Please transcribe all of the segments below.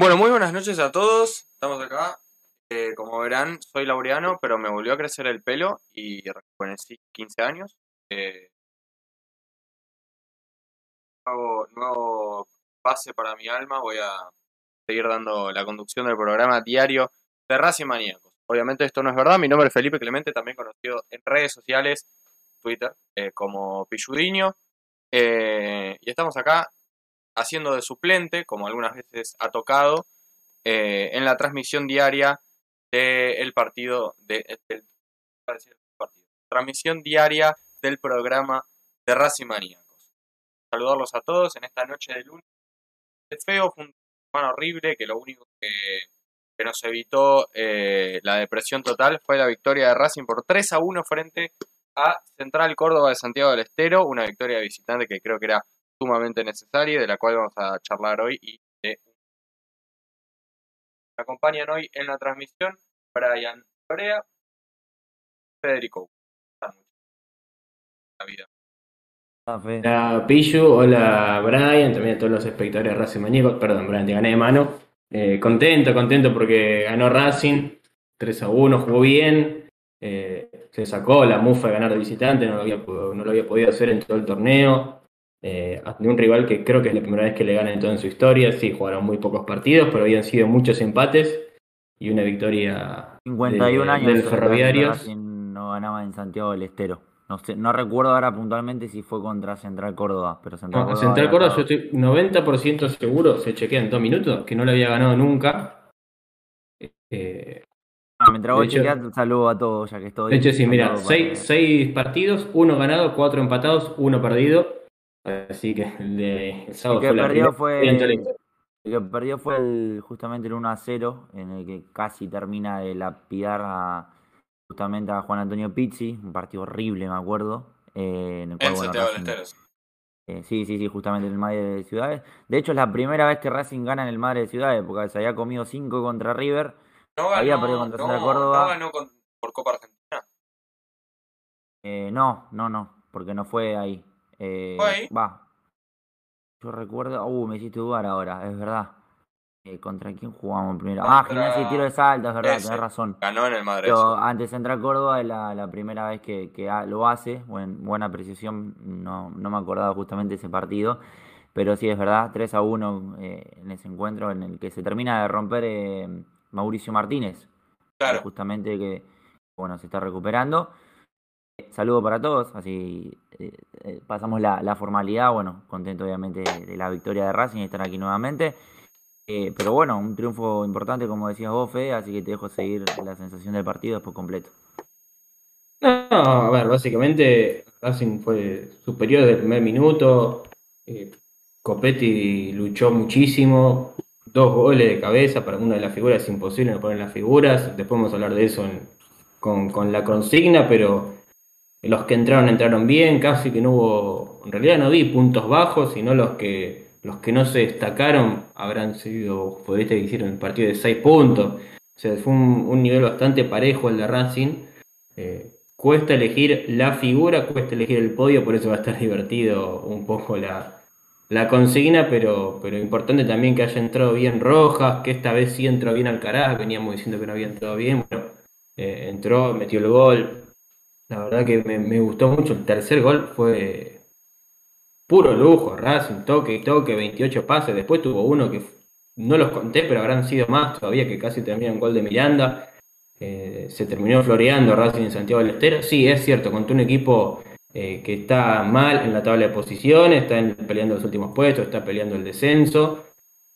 Bueno, muy buenas noches a todos. Estamos acá. Eh, como verán, soy laureano, pero me volvió a crecer el pelo y rejuvenecí 15 años. Eh, nuevo, nuevo pase para mi alma. Voy a seguir dando la conducción del programa diario de Racing Maníacos. Obviamente esto no es verdad. Mi nombre es Felipe Clemente, también conocido en redes sociales, Twitter, eh, como Pilludiño. Eh, y estamos acá haciendo de suplente, como algunas veces ha tocado, eh, en la transmisión diaria del partido, de, del, partido, transmisión diaria del programa de Racing Maníacos. Saludarlos a todos en esta noche de lunes. Es feo, fue un semana horrible, que lo único que, que nos evitó eh, la depresión total fue la victoria de Racing por 3 a 1 frente a Central Córdoba de Santiago del Estero, una victoria de visitante que creo que era sumamente necesaria, de la cual vamos a charlar hoy y de me acompañan hoy en la transmisión Brian Lorea, Federico. La vida. Hola Pillu, hola Brian, también a todos los espectadores de Racing Maníacos, perdón Brian, te gané de mano. Eh, contento, contento porque ganó Racing, 3 a 1, jugó bien, eh, se sacó la mufa de ganar de visitante, no lo había, no lo había podido hacer en todo el torneo. Eh, de un rival que creo que es la primera vez que le gana en toda su historia. Sí, jugaron muy pocos partidos, pero habían sido muchos empates y una victoria 51 de- años del. Racing no ganaba en Santiago del Estero. No, sé, no recuerdo ahora puntualmente si fue contra Central Córdoba, pero Central No, Córdoba. Central había Córdoba, yo estoy 90% seguro, se chequea en dos minutos, que no lo había ganado nunca. Eh, Ah, mientras hecho- chequeás, saludo a todos, ya que estoy. de hecho, sí, mira, seis, seis partidos, uno ganado, cuatro empatados, uno perdido. Así que el, de, el sábado El que fue la perdió la fue. El que perdió fue el, justamente el 1 a 0, en el que casi termina de lapidar a, justamente a Juan Antonio Pizzi, un partido horrible, me acuerdo. eh, en el cual, En bueno, Racing-. Eh, sí, sí, sí, justamente en el Madre de Ciudades. De hecho, es la primera vez que Racing gana en el Madre de Ciudades, porque se había comido 5 contra River. No Había perdido contra no, Central Córdoba. no ganó con- por Copa Argentina. Eh, no, no, no, porque no fue ahí. Eh. Va. Yo recuerdo. Uh, me hiciste dudar ahora, es verdad. Eh, ¿Contra quién jugamos primero? Ah, Contra- Gimnasia y Tiro de Salta, es verdad, Ese. tenés razón. Ganó en el Madrid. Pero ante Central Córdoba es la, la primera vez que, lo hace. Buen- buena apreciación, no, no me acordaba justamente de ese partido. Pero sí, es verdad, 3 a 1 eh, en ese encuentro en el que se termina de romper eh, Mauricio Martínez. Claro. Justamente que bueno, se está recuperando. Saludo para todos, así eh, eh, pasamos la, formalidad. Bueno, contento obviamente de, la victoria de Racing y estar aquí nuevamente. Eh, pero bueno, un triunfo importante, como decías vos, Fede, así que te dejo seguir la sensación del partido después completo. No, a ver, básicamente Racing fue superior desde el primer minuto. Eh, Copetti luchó muchísimo. Dos goles de cabeza para una de las figuras es imposible no poner las figuras. Después vamos a hablar de eso con, con la consigna, pero los que entraron entraron bien, casi que no hubo, en realidad no vi puntos bajos, sino los que los que no se destacaron habrán sido futbolistas que hicieron el partido de 6 puntos. O sea, fue un, un nivel bastante parejo el de Racing. Eh, cuesta elegir la figura, cuesta elegir el podio, por eso va a estar divertido un poco la, la consigna, pero, pero importante también que haya entrado bien Rojas, que esta vez sí entró bien Alcaraz, veníamos diciendo que no había entrado bien, bueno, eh, entró, metió el gol. La verdad que me, gustó mucho. El tercer gol fue puro lujo, Racing, toque y toque, 28 pases. Después tuvo uno que no los conté, pero habrán sido más todavía, que casi termina un gol de Miranda. Eh, se terminó floreando Racing en Santiago del Estero. Sí, es cierto, contra un equipo eh, que está mal en la tabla de posiciones, está peleando los últimos puestos, está peleando el descenso.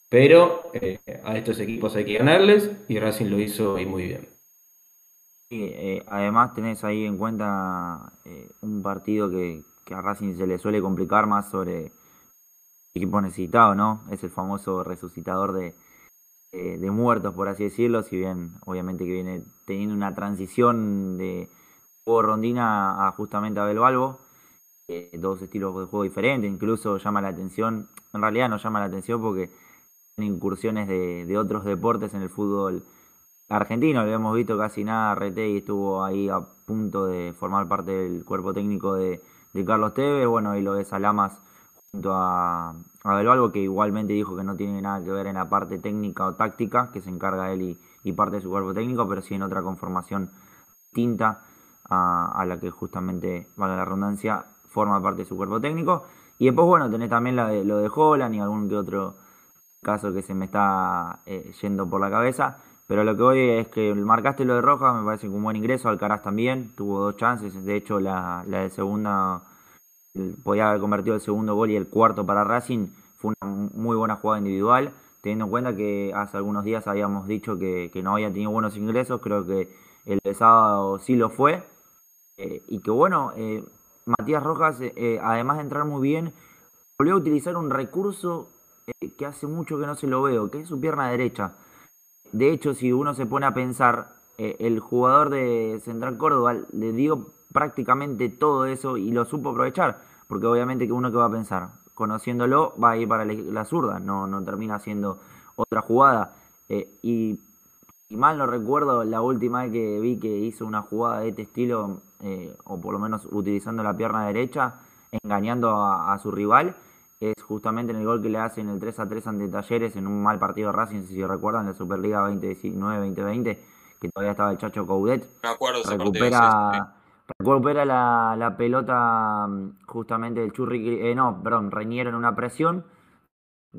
Pero eh, a estos equipos hay que ganarles y Racing lo hizo y muy bien. Eh, además tenés ahí en cuenta eh, un partido que, que a Racing se le suele complicar más sobre equipo necesitado, ¿no? Es el famoso resucitador de, eh, de muertos, por así decirlo, si bien obviamente que viene teniendo una transición de juego rondina a justamente a Belvalvo, dos estilos de juego diferentes, incluso llama la atención, en realidad no llama la atención porque incursiones de, de otros deportes en el fútbol argentino, lo hemos visto casi nada, Retey estuvo ahí a punto de formar parte del cuerpo técnico de, de Carlos Tevez, bueno, y lo ves a Lamas junto a, a Del que igualmente dijo que no tiene nada que ver en la parte técnica o táctica, que se encarga él y, y parte de su cuerpo técnico, pero sí en otra conformación distinta a, la que justamente, valga la redundancia, forma parte de su cuerpo técnico. Y después, bueno, tenés también la de, lo de Holland y algún que otro caso que se me está eh, yendo por la cabeza. Pero lo que voy es que marcaste lo de Rojas, me parece que un buen ingreso. Alcaraz también tuvo dos chances. De hecho, la, la de segunda podía haber convertido el segundo gol y el cuarto para Racing. Fue una muy buena jugada individual. Teniendo en cuenta que hace algunos días habíamos dicho que, no había tenido buenos ingresos, creo que el de sábado sí lo fue. Eh, y que bueno, eh, Matías Rojas, eh, además de entrar muy bien, volvió a utilizar un recurso que hace mucho que no se lo veo, que es su pierna derecha. De hecho, si uno se pone a pensar, el jugador de Central Córdoba le dio prácticamente todo eso y lo supo aprovechar, porque obviamente que uno que va a pensar, conociéndolo, va a ir para la zurda, no, termina haciendo otra jugada. y y mal no recuerdo, la última vez que vi que hizo una jugada de este estilo, eh, o por lo menos utilizando la pierna derecha, engañando a, su rival, es justamente en el gol que le hacen el 3 a 3 ante Talleres en un mal partido de Racing, si recuerdan, la Superliga 2019-2020, que todavía estaba el Chacho Coudet. Me acuerdo recupera, recupera la, la, pelota mm, justamente del Churri, eh, no, perdón, Reñero en una presión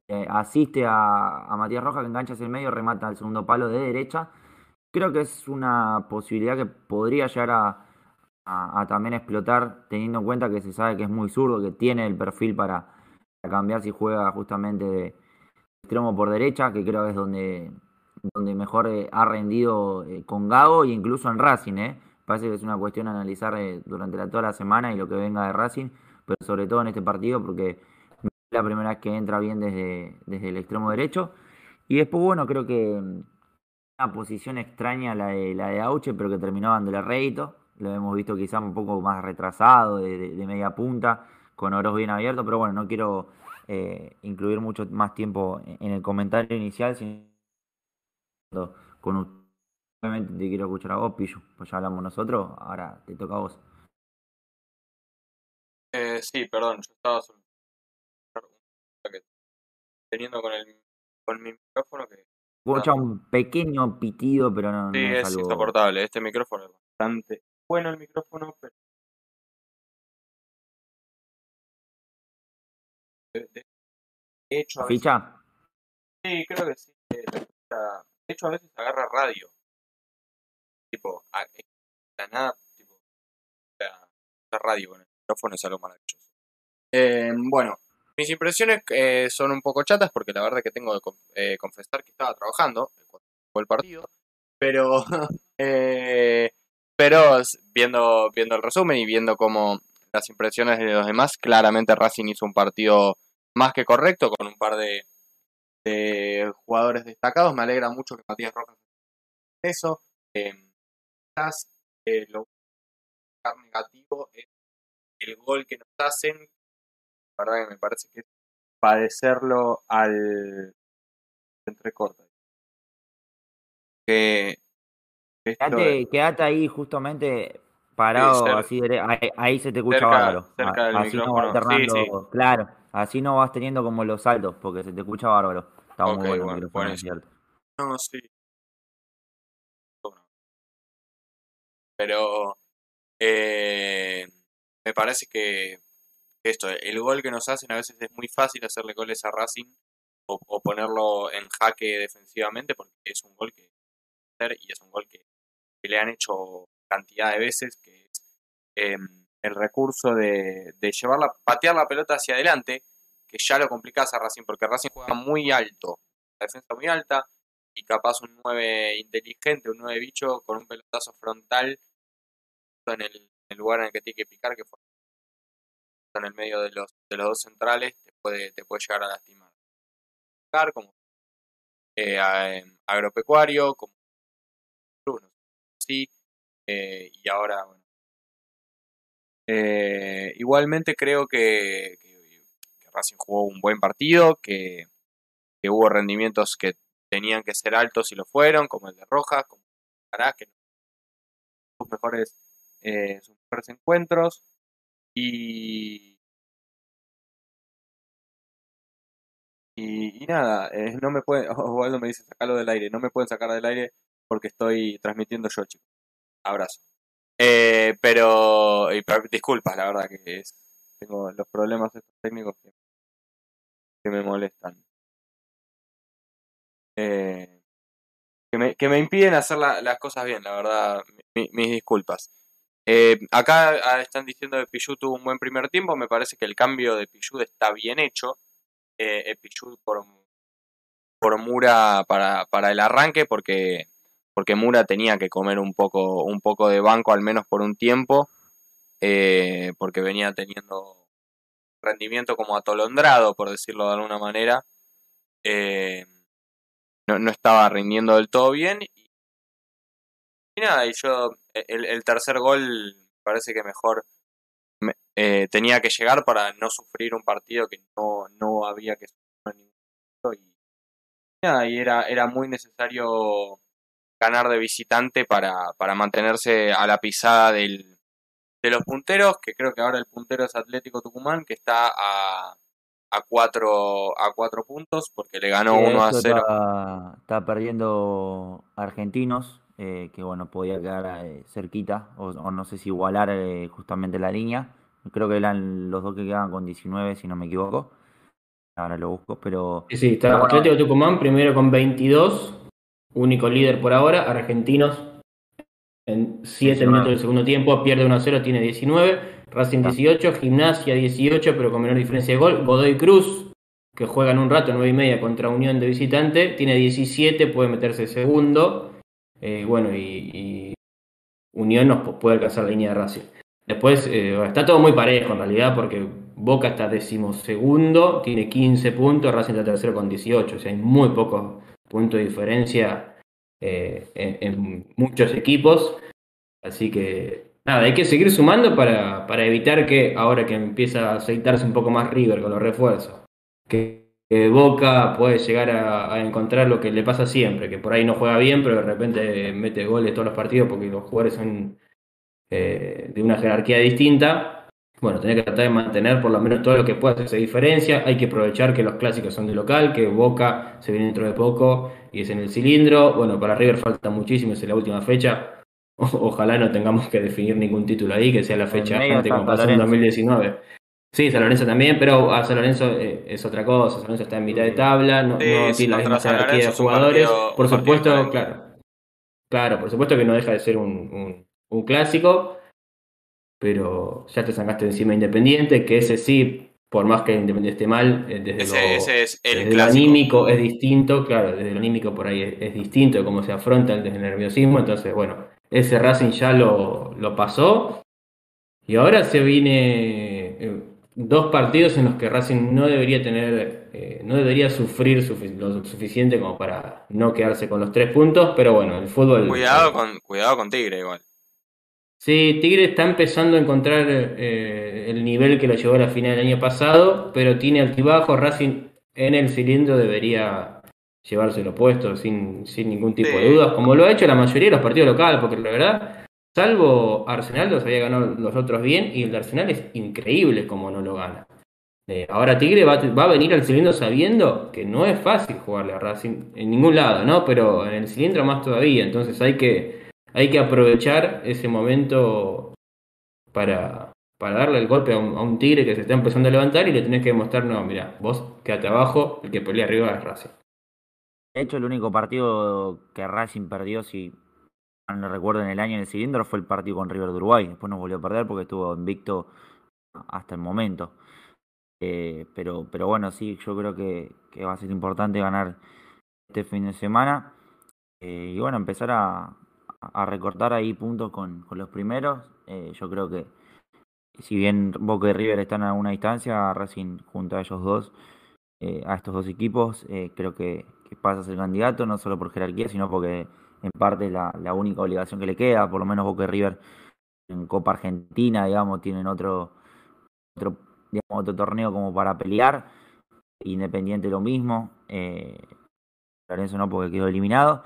eh, asiste a, Matías Roja que engancha hacia el medio, remata el segundo palo de derecha. Creo que es una posibilidad que podría llegar a, también explotar, teniendo en cuenta que se sabe que es muy zurdo, que tiene el perfil para, cambiar si juega justamente de extremo por derecha, que creo que es donde, donde mejor eh, ha rendido eh, con Gago e incluso en Racing. Parece que es una cuestión a analizar durante la, toda la semana y lo que venga de Racing, pero sobre todo en este partido porque la primera vez que entra bien desde, desde el extremo derecho. Y después, bueno, creo que una posición extraña la de, la de Auche, pero que terminó dándole rédito. Lo hemos visto quizás un poco más retrasado, de, media punta, con oros bien abiertos, pero bueno, no quiero eh, incluir mucho más tiempo en el comentario inicial, sino con Obviamente te quiero escuchar a vos, Pillo, pues ya hablamos nosotros, ahora te toca a vos. Eh, sí, perdón, yo estaba teniendo con el con mi micrófono que escucha un pequeño pitido, pero no, sí, es, es insoportable. Este micrófono es bastante bueno el micrófono, pero de, hecho a ¿Ficha? Sí, creo que sí. De hecho a veces agarra radio. Tipo, a, la nada, tipo, la, la radio con el micrófono es algo maravilloso. Eh, bueno, mis impresiones eh, son un poco chatas porque la verdad que tengo que eh, confesar que estaba trabajando cuando fue el partido, pero eh, pero viendo viendo el resumen y viendo como las impresiones de los demás, claramente Racing hizo un partido más que correcto con un par de, jugadores destacados. Me alegra mucho que Matías Rojas eso. quizás lo negativo es el gol que nos hacen la verdad que me parece que es padecerlo al entrecorta. Que quédate, quédate, ahí justamente parado, así ahí, se te escucha bárbaro. así no vas alternando, claro, así no vas teniendo como los saltos, porque se te escucha bárbaro. Está muy bueno, bueno, es cierto. No, sí. Pero eh, me parece que esto, el gol que nos hacen a veces es muy fácil hacerle goles a Racing o, ponerlo en jaque defensivamente porque es un gol que y es un gol que, le han hecho cantidad de veces, que es em, el recurso de, de llevarla, patear la pelota hacia adelante, que ya lo complicás a Racing, porque Racing juega muy alto, la defensa muy alta, y capaz un 9 inteligente, un 9 bicho, con un pelotazo frontal en el, en el lugar en el que tiene que picar, que fue en el medio de los, de los dos centrales te puede, te puede llegar a lastimar. Como eh, agropecuario, como sí, eh, y ahora, bueno. Eh, igualmente creo que, Racing jugó un buen partido, que, hubo rendimientos que tenían que ser altos y lo fueron, como el de Rojas, como el que sus mejores, sus mejores encuentros. Y, Y, y nada, eh, no me pueden, Osvaldo me dice sacarlo del aire, no me pueden sacar del aire porque estoy transmitiendo yo, chicos. Abrazo. Eh, pero, disculpas, la verdad que tengo los problemas técnicos que, me molestan. Eh, que, me, que me impiden hacer la- las cosas bien, la verdad, mi- mis disculpas. Eh, acá ah, están diciendo que Pichu tuvo un buen primer tiempo, me parece que el cambio de Pichu está bien hecho. Eh, eh, Pichu por, por Mura para, para el arranque, porque, porque Mura tenía que comer un poco, un poco de banco, al menos por un tiempo, eh, porque venía teniendo rendimiento como atolondrado, por decirlo de alguna manera. Eh, no, no estaba rindiendo del todo bien. Y, nada, y yo, el, el tercer gol parece que mejor me- eh, tenía que llegar para no sufrir un partido que no, no había que sufrir en ningún momento. Y, nada, y era, era muy necesario ganar de visitante para, para mantenerse a la pisada del, de los punteros, que creo que ahora el puntero es Atlético Tucumán, que está a, a, cuatro, a cuatro puntos, porque le ganó Sí, 1 a 0. Está, está perdiendo Argentinos, eh, que bueno, podía quedar eh, cerquita, o, o no sé si igualar eh, justamente la línea. Creo que eran los dos que quedaban con 19, si no me equivoco. Ahora lo busco, pero Sí, sí, está Pero bueno. Atlético Tucumán primero con 22, único líder por ahora. Argentinos en 7 19. minutos del segundo tiempo pierde 1 a 0, tiene 19. Racing Ah. 18, Gimnasia 18, pero con menor diferencia de gol. Godoy Cruz, que juegan un rato, 9 y media contra Unión de visitante, tiene 17, puede meterse segundo. Eh, bueno, y, y Unión nos pu- puede alcanzar la línea de Racing. Después eh, está todo muy parejo en realidad, porque Boca está decimosegundo, tiene 15 puntos, Racing está tercero con 18, o sea, hay muy pocos puntos de diferencia eh, en, muchos equipos. Así que nada, hay que seguir sumando para, para evitar que ahora que empieza a aceitarse un poco más River con los refuerzos, que, Boca puede llegar a, a encontrar lo que le pasa siempre, que por ahí no juega bien, pero de repente mete goles todos los partidos porque los jugadores son eh, de una jerarquía distinta. Bueno, tenés que tratar de mantener por lo menos todo lo que pueda hacerse diferencia. Hay que aprovechar que los clásicos son de local, que Boca se viene dentro de poco y es en el cilindro. Bueno, para River falta muchísimo, es la última fecha. O- ojalá no tengamos que definir ningún título ahí, que sea la fecha antes como pasó en Lorenzo. 2019. Sí, San Lorenzo también, pero a San Lorenzo eh, es otra cosa. San Lorenzo está en mitad de tabla, no, Sí, no sí, tiene la misma jerarquía de jugadores. partido- Por supuesto, claro. Claro, por supuesto que no deja de ser un, un- un clásico, pero ya te sacaste encima Independiente, que ese sí, por más que Independiente esté mal, eh, desde, Ese, lo, ese es el desde lo anímico es distinto, claro, desde lo anímico por ahí es, es distinto de cómo se afronta desde el nerviosismo, entonces bueno, ese Racing ya lo, lo pasó y ahora se viene eh, dos partidos en los que Racing no debería tener, eh, no debería sufrir lo suficiente como para no quedarse con los tres puntos, pero bueno, el fútbol... Cuidado con, cuidado con Tigre igual. Sí, Tigre está empezando a encontrar eh, el nivel que lo llevó a la final del año pasado, pero tiene altibajos. Racing en el cilindro debería llevárselo puesto sin, sin ningún tipo Sí. de dudas, como lo ha hecho la mayoría de los partidos locales, porque la verdad, salvo Arsenal, los había ganado los otros bien, y el de Arsenal es increíble como no lo gana. Eh, ahora Tigre va, va a venir al cilindro sabiendo que no es fácil jugarle a Racing en ningún lado, ¿no? Pero en el cilindro más todavía, entonces hay que hay que aprovechar ese momento para, para darle el golpe a un, tigre que se está empezando a levantar y le tenés que demostrar, no, mira, vos quédate abajo, el que pelea arriba es Racing. de hecho el único partido que Racing perdió, si no recuerdo en el año en el cilindro, fue el partido con River de Uruguay. Después no volvió a perder porque estuvo invicto hasta el momento. Eh, pero, pero bueno, sí, yo creo que, que va a ser importante ganar este fin de semana. Eh, y bueno, empezar a, a recortar ahí puntos con, con los primeros. Eh, yo creo que si bien Boca y River están a una distancia, Racing junto a ellos dos, eh, a estos dos equipos, eh, creo que, que pasa a ser candidato, no solo por jerarquía, sino porque en parte es la, la única obligación que le queda, por lo menos Boca y River en Copa Argentina, digamos, tienen otro, otro, digamos, otro torneo como para pelear. Independiente lo mismo. Lorenzo no porque quedó eliminado.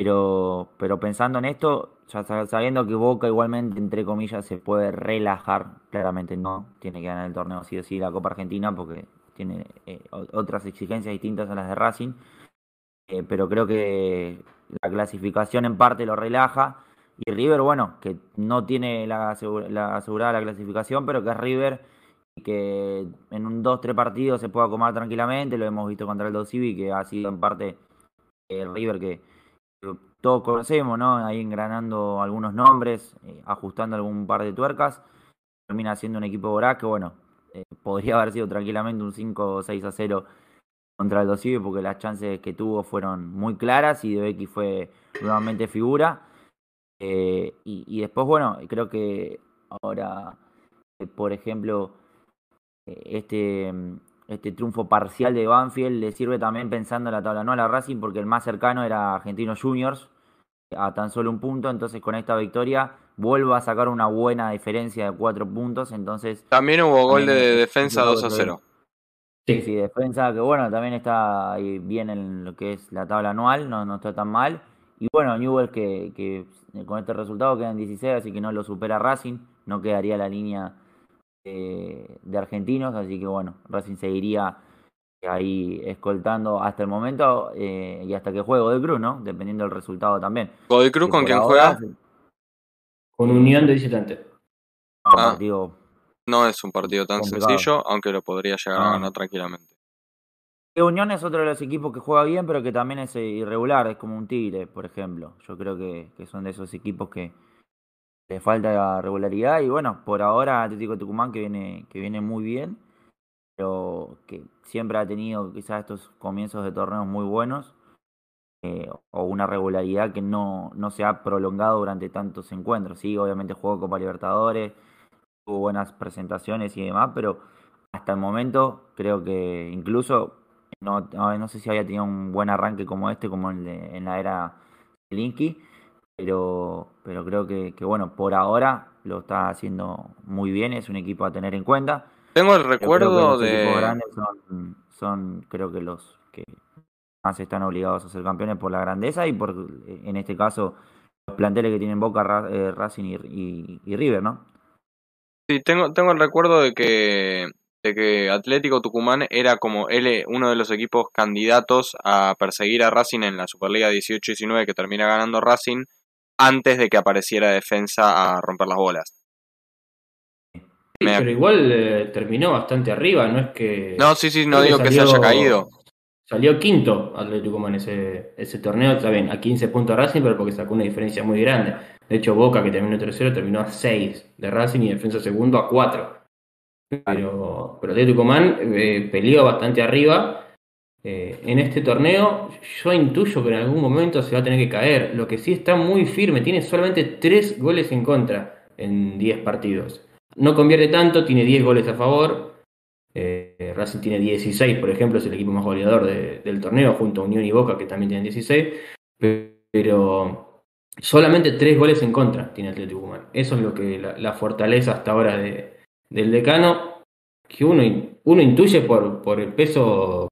Pero, pero pensando en esto, ya sab- sabiendo que Boca igualmente, entre comillas, se puede relajar, claramente no, tiene que ganar el torneo sí o sí la Copa Argentina porque tiene eh, otras exigencias distintas a las de Racing, eh, pero creo que la clasificación en parte lo relaja. Y River, bueno, que no tiene la, asegurada la clasificación, pero que es River y que en un 2-3 partidos se pueda comer tranquilamente. Lo hemos visto contra el Dosivi, que ha sido en parte el River que todos conocemos, ¿no? Ahí engranando algunos nombres, eh, ajustando algún par de tuercas. Termina siendo un equipo voraz que, bueno, eh, podría haber sido tranquilamente un 5 o 6 a 0 contra el Dosive porque las chances que tuvo fueron muy claras y De Becky fue nuevamente figura. Eh, y, después, bueno, creo que ahora, por ejemplo, este, este triunfo parcial de Banfield le sirve también pensando en la tabla no a la Racing porque el más cercano era Argentinos Juniors a tan solo un punto, entonces con esta victoria vuelvo a sacar una buena diferencia de cuatro puntos, entonces... También hubo gol de defensa 2 a 0. Sí, sí, defensa que bueno, también está ahí bien en lo que es la tabla anual, no, no está tan mal. Y bueno, Newell que, que con este resultado quedan 16, así que no lo supera Racing, no quedaría la línea eh, de argentinos, así que bueno, Racing seguiría ahí escoltando hasta el momento eh, y hasta que juegue de Cruz, ¿no? Dependiendo del resultado también. ¿Godoy Cruz con quién juega? Con Unión de visitante. Ah, no es un partido tan sencillo, aunque lo podría llegar a ganar tranquilamente. Unión es otro de los equipos que juega bien, pero que también es irregular, es como un Tigre, por ejemplo. Yo creo que, que son de esos equipos que le falta regularidad y bueno, por ahora Atlético Tucumán que viene, que viene muy bien pero que siempre ha tenido quizás estos comienzos de torneos muy buenos eh, o una regularidad que no, no se ha prolongado durante tantos encuentros. Sí, obviamente jugó Copa Libertadores, tuvo buenas presentaciones y demás, pero hasta el momento creo que incluso no, no, sé si había tenido un buen arranque como este, como el de, en la era Linky, pero, pero creo que, que, bueno, por ahora lo está haciendo muy bien, es un equipo a tener en cuenta. Tengo el recuerdo de. Los grandes son, creo que los que más están obligados a ser campeones por la grandeza y por, en este caso, los planteles que tienen Boca, eh, Racing y, River, ¿no? Sí, tengo, tengo el recuerdo de que, de que Atlético Tucumán era como él, uno de los equipos candidatos a perseguir a Racing en la Superliga 18-19 que termina ganando Racing antes de que apareciera defensa a romper las bolas pero igual eh, terminó bastante arriba, no es que. No, sí, sí, no digo que se haya caído. Salió quinto Atlético en ese, ese torneo, está bien, a 15 puntos Racing, pero porque sacó una diferencia muy grande. De hecho, Boca, que terminó tercero, terminó a 6 de Racing y Defensa segundo a 4. Pero, pero Atlético Man eh, peleó bastante arriba. Eh, en este torneo, yo intuyo que en algún momento se va a tener que caer. Lo que sí está muy firme, tiene solamente 3 goles en contra en 10 partidos. No convierte tanto, tiene 10 goles a favor. Eh, Racing tiene 16, por ejemplo, es el equipo más goleador del torneo, junto a Unión y Boca, que también tienen 16. Pero solamente 3 goles en contra tiene Atlético Tucumán. Eso es lo que la, fortaleza hasta ahora del decano, que uno, uno intuye por, por el peso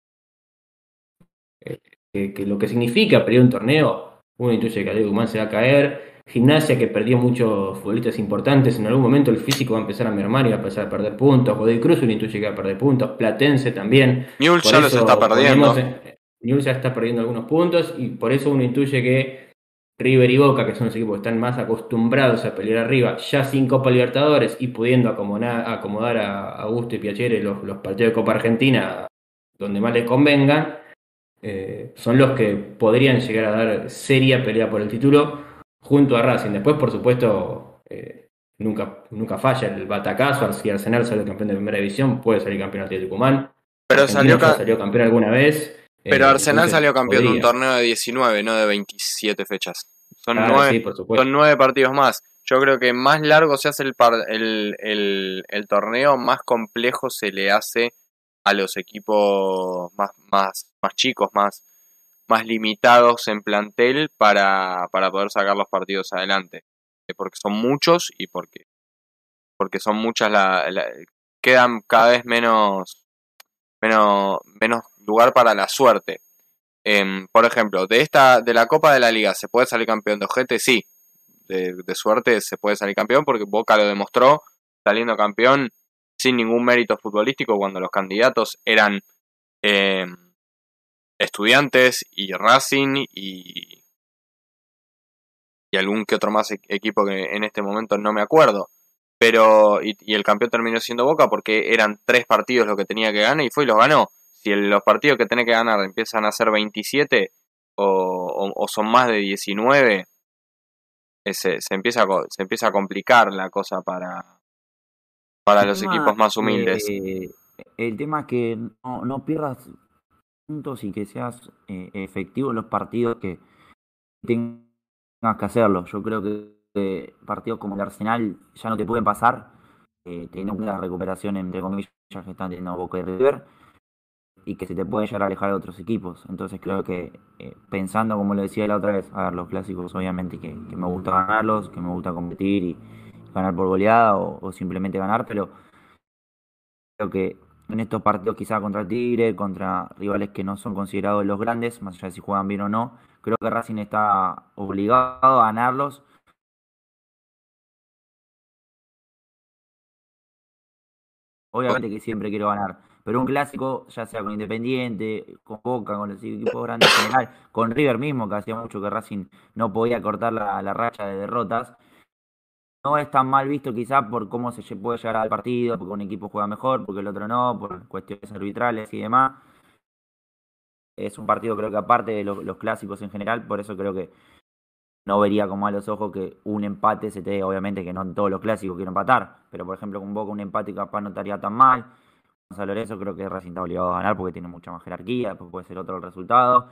eh, que, lo que significa perder un torneo. Uno intuye que Tucumán se va a caer Gimnasia que perdió muchos futbolistas importantes, en algún momento el físico va a empezar a mermar y va a empezar a perder puntos. Godoy Cruz uno intuye que va a perder puntos, Platense también. Newell ya los está perdiendo. Newell ya está perdiendo algunos puntos y por eso uno intuye que River y Boca, que son los equipos que están más acostumbrados a pelear arriba, ya sin Copa Libertadores y pudiendo acomodar, acomodar a Augusto y Piacere los, los partidos de Copa Argentina donde más les convenga, eh, son los que podrían llegar a dar seria pelea por el título junto a Racing. Después, por supuesto, eh, nunca, nunca falla el batacazo. Si Arsenal sale campeón de primera división, puede salir campeón de Tucumán. Pero salió, salió campeón alguna vez. Pero eh, Arsenal salió campeón de un torneo de 19, no de 27 fechas. Son, nueve, son nueve partidos más. Yo creo que más largo se hace el, el, el, torneo, más complejo se le hace a los equipos más, más, más chicos, más, más limitados en plantel para, para poder sacar los partidos adelante. Eh, porque son muchos y porque, porque son muchas, la, quedan cada vez menos, menos, menos lugar para la suerte. Em, por ejemplo, de esta, de la Copa de la Liga, ¿se puede salir campeón de ojete? Sí, de, de, suerte se puede salir campeón porque Boca lo demostró, saliendo campeón sin ningún mérito futbolístico cuando los candidatos eran eh, estudiantes y Racing y, y algún que otro más e- equipo que en este momento no me acuerdo. Pero, y, el campeón terminó siendo Boca porque eran tres partidos lo que tenía que ganar y fue y los ganó. Si el- los partidos que tenés que ganar empiezan a ser 27 o, son más de 19, ese- se, empieza se empieza a complicar la cosa para, para El los equipos más humildes. el tema es que no, no pierdas puntos y que seas eh, efectivo en los partidos que tengas que hacerlo. Yo creo que eh, partidos como el Arsenal ya no te pueden pasar, eh, teniendo la recuperación, entre comillas, que están teniendo Boca y River, y que se te pueden llegar a alejar de otros equipos. Entonces creo que, eh, pensando como lo decía la otra vez, a ver, los clásicos obviamente que, que me gusta ganarlos, que me gusta competir y ganar por goleada o, simplemente ganar, pero creo que en estos partidos quizá contra Tigre, contra rivales que no son considerados los grandes, más allá de si juegan bien o no, creo que Racing está obligado a ganarlos. Obviamente que siempre quiero ganar, pero un clásico, ya sea con Independiente, con Boca, con los equipos grandes en con River mismo, que hacía mucho que Racing no podía cortar la, la racha de derrotas, no es tan mal visto quizá por cómo se puede llegar al partido, porque un equipo juega mejor, porque el otro no, por cuestiones arbitrales y demás. Es un partido creo que aparte de lo- los clásicos en general, por eso creo que no vería como a los ojos que un empate se te dé, obviamente que no en todos los clásicos quiero empatar, pero por ejemplo con Boca un empate capaz no estaría tan mal. Con San creo que Racing está obligado a ganar porque tiene mucha más jerarquía, después puede ser otro el resultado.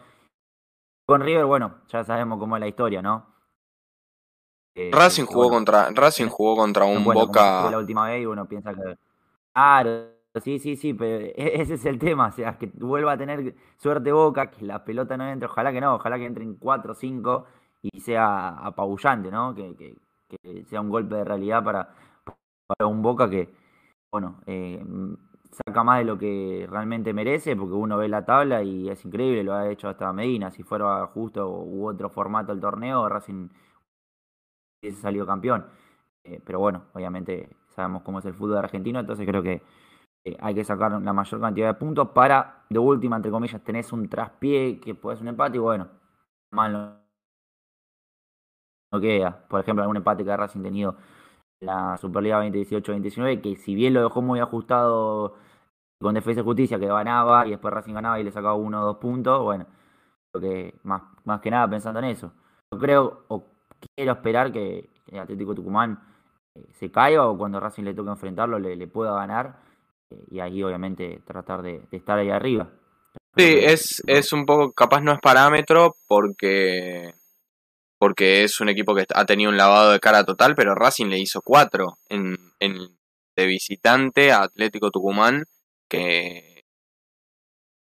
Con River, bueno, ya sabemos cómo es la historia, ¿no? Eh, Racing jugó bueno, contra Racing jugó contra un bueno, Boca la última vez y uno piensa que. Claro, sí, sí, sí, pero e- ese es el tema. O sea, que vuelva a tener suerte Boca, que la pelota no entre. Ojalá que no, ojalá que entre en 4 o 5 y sea apabullante, ¿no? Que, que- que sea un golpe de realidad para, para un Boca que, bueno, eh, saca más de lo que realmente merece, porque uno ve la tabla y es increíble, lo ha hecho hasta Medina. Si fuera justo u otro formato el torneo, Racing hubiese salido campeón. Eh, pero bueno, obviamente sabemos cómo es el fútbol argentino, entonces creo que eh, hay que sacar la mayor cantidad de puntos para, de última, entre comillas, tenés un traspié que ser un empate y bueno, mal no, queda. Por ejemplo, algún empate que Racing tenido en la Superliga 2018-2019, que si bien lo dejó muy ajustado con Defensa y Justicia, que ganaba y después Racing ganaba y le sacaba uno o dos puntos, bueno, creo que más, más que nada pensando en eso. Yo creo o quiero esperar que el Atlético Tucumán eh, se caiga o cuando Racing le toque enfrentarlo le, le pueda ganar eh, y ahí obviamente tratar de, de estar ahí arriba. Sí, es, es un poco, capaz no es parámetro porque, porque es un equipo que ha tenido un lavado de cara total, pero Racing le hizo cuatro en, en- de visitante a Atlético Tucumán, que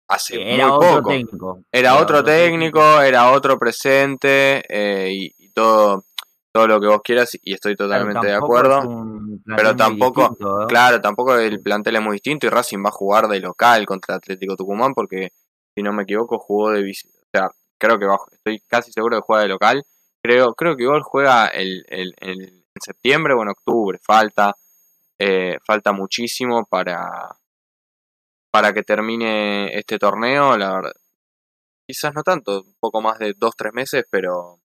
hace era muy otro poco. técnico. Era otro técnico, era otro presente eh, y todo, todo lo que vos quieras y estoy totalmente de acuerdo. pero tampoco-. Claro, tampoco el plantel es muy distinto y Racing va a jugar de local contra Atlético Tucumán porque, si no me equivoco, jugó de visita. O sea, creo que va, estoy casi seguro que juega de local. Creo, creo que igual juega el, el- el- en septiembre o en octubre. Falta, eh, falta muchísimo para, para que termine este torneo. La verdad, quizás no tanto, un poco más de dos, tres meses, pero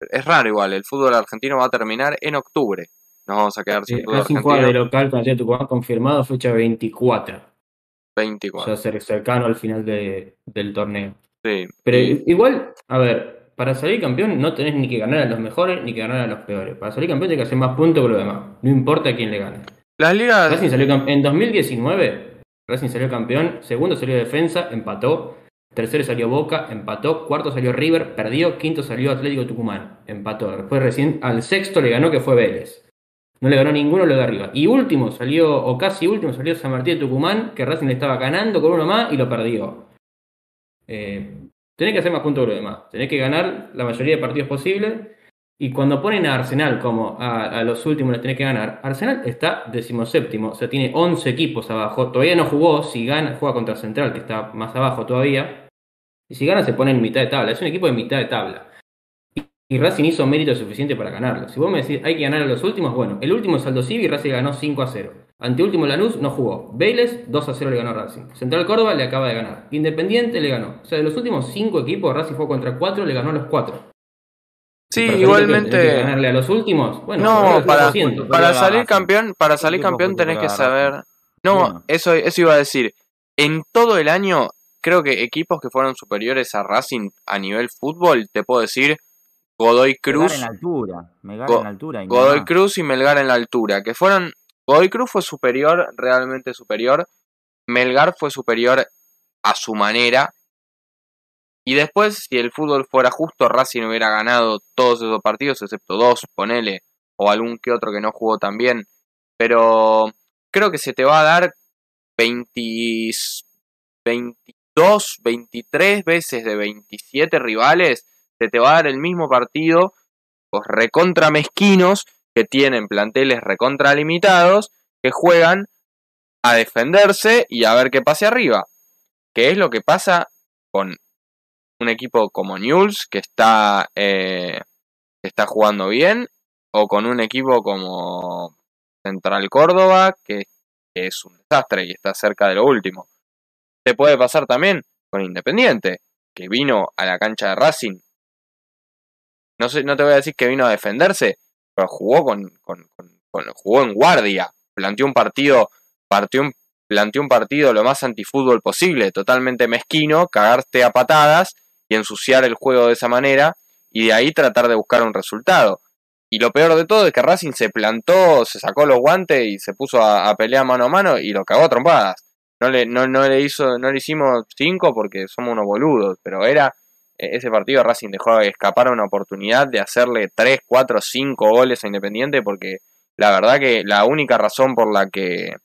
es raro igual. El fútbol argentino va a terminar en octubre. Nos vamos a quedar sin Eh, fútbol Racing juega de argentino. local con Atlético Tucumán confirmado fecha 24. 24. Ya ser cercano al final de- del torneo. Sí. Pero igual, a ver, para salir campeón no tenés ni que ganar a los mejores ni que ganar a los peores. Para salir campeón tenés que hacer más puntos que los demás. No importa quién le gane. las ligas. Racing salió en 2019, Racing salió campeón, segundo salió Defensa, empató, tercero salió Boca, empató, cuarto salió River, perdió, quinto salió Atlético Tucumán, empató. Después recién al sexto le ganó que fue Vélez. No le ganó ninguno lo de arriba. Y último salió, o casi último salió San Martín de Tucumán, que Racing le estaba ganando con uno más y lo perdió. Eh, tenés que hacer más puntos que los demás. Tenés que ganar la mayoría de partidos posibles. Y cuando ponen a Arsenal como a, los últimos les tenés que ganar, Arsenal está decimoséptimo, o sea, tiene 11 equipos abajo. Todavía no jugó, si gana, juega contra Central, que está más abajo todavía. Y si gana, se pone en mitad de tabla. Es un equipo de mitad de tabla. Y, y Racing hizo mérito suficiente para ganarlo. Si vos me decís, hay que ganar a los últimos, bueno, el último Saldo Civi, Racing ganó 5 a 0. Anteúltimo Lanús no jugó. Vélez 2 a 0 le ganó a Racing. Central Córdoba le acaba de ganar. Independiente le ganó. O sea, de los últimos 5 equipos, Racing fue contra 4, le ganó a los 4. Sí, igualmente. que ganarle a los últimos. Bueno, No, para, para salir campeón, para salir campeón tenés que saber. No, eso, eso iba a decir. En todo el año, creo que equipos que fueron superiores a Racing a nivel fútbol, te puedo decir Godoy Melgar Cruz, en la altura. Melgar Go- en la altura. y Godoy. Cruz y Melgar en la altura, que fueron. Godoy Cruz fue superior, realmente superior. Melgar fue superior a su manera. Y después, si el fútbol fuera justo, Racing hubiera ganado todos esos partidos, excepto dos, ponele, o algún que otro que no jugó tan bien. Pero creo que se te va a dar 20 22, 23 veces de 27 rivales, se te va a dar el mismo partido, pues recontra mezquinos, que tienen planteles recontra limitados, que juegan a defenderse y a ver qué pase arriba. Que es lo que pasa con un equipo como Newell's, que está, eh, está jugando bien, o con un equipo como Central Córdoba, que es un desastre y está cerca de lo último. Te puede pasar también con Independiente, que vino a la cancha de Racing. No, sé, no te voy a decir que vino a defenderse, pero jugó con, jugó en guardia, planteó un partido, un- planteó un partido lo más antifútbol posible, totalmente mezquino, cagarte a patadas y ensuciar el juego de esa manera y de ahí tratar de buscar un resultado. Y lo peor de todo es que Racing se plantó, se sacó los guantes y se puso a, a pelear mano a mano y lo cagó a trompadas. No le, no, no le hizo, no le hicimos cinco porque somos unos boludos, pero era eh, ese partido Racing dejó escapar una oportunidad de hacerle 3, 4, 5 goles a Independiente porque la verdad que la única razón por la que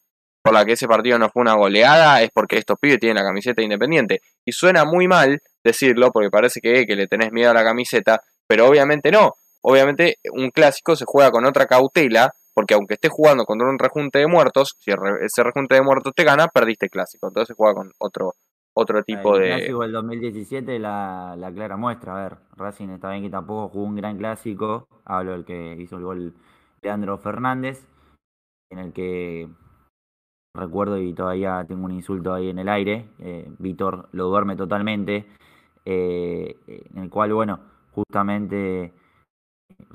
por la que ese partido no fue una goleada es porque estos pibes tienen la camiseta de Independiente. Y suena muy mal decirlo porque parece que, que le tenés miedo a la camiseta, pero obviamente no. Obviamente un clásico se juega con otra cautela porque aunque estés jugando contra un rejunte de muertos, si ese rejunte de muertos te gana, perdiste el clásico. Entonces juega con otro otro tipo el de... clásico del 2017 la, la clara muestra. A ver, Racing está bien que tampoco jugó un gran clásico. Hablo del que hizo el gol Leandro Fernández, en el que recuerdo y todavía tengo un insulto ahí en el aire. eh, Víctor lo duerme totalmente. eh, en el cual, bueno, justamente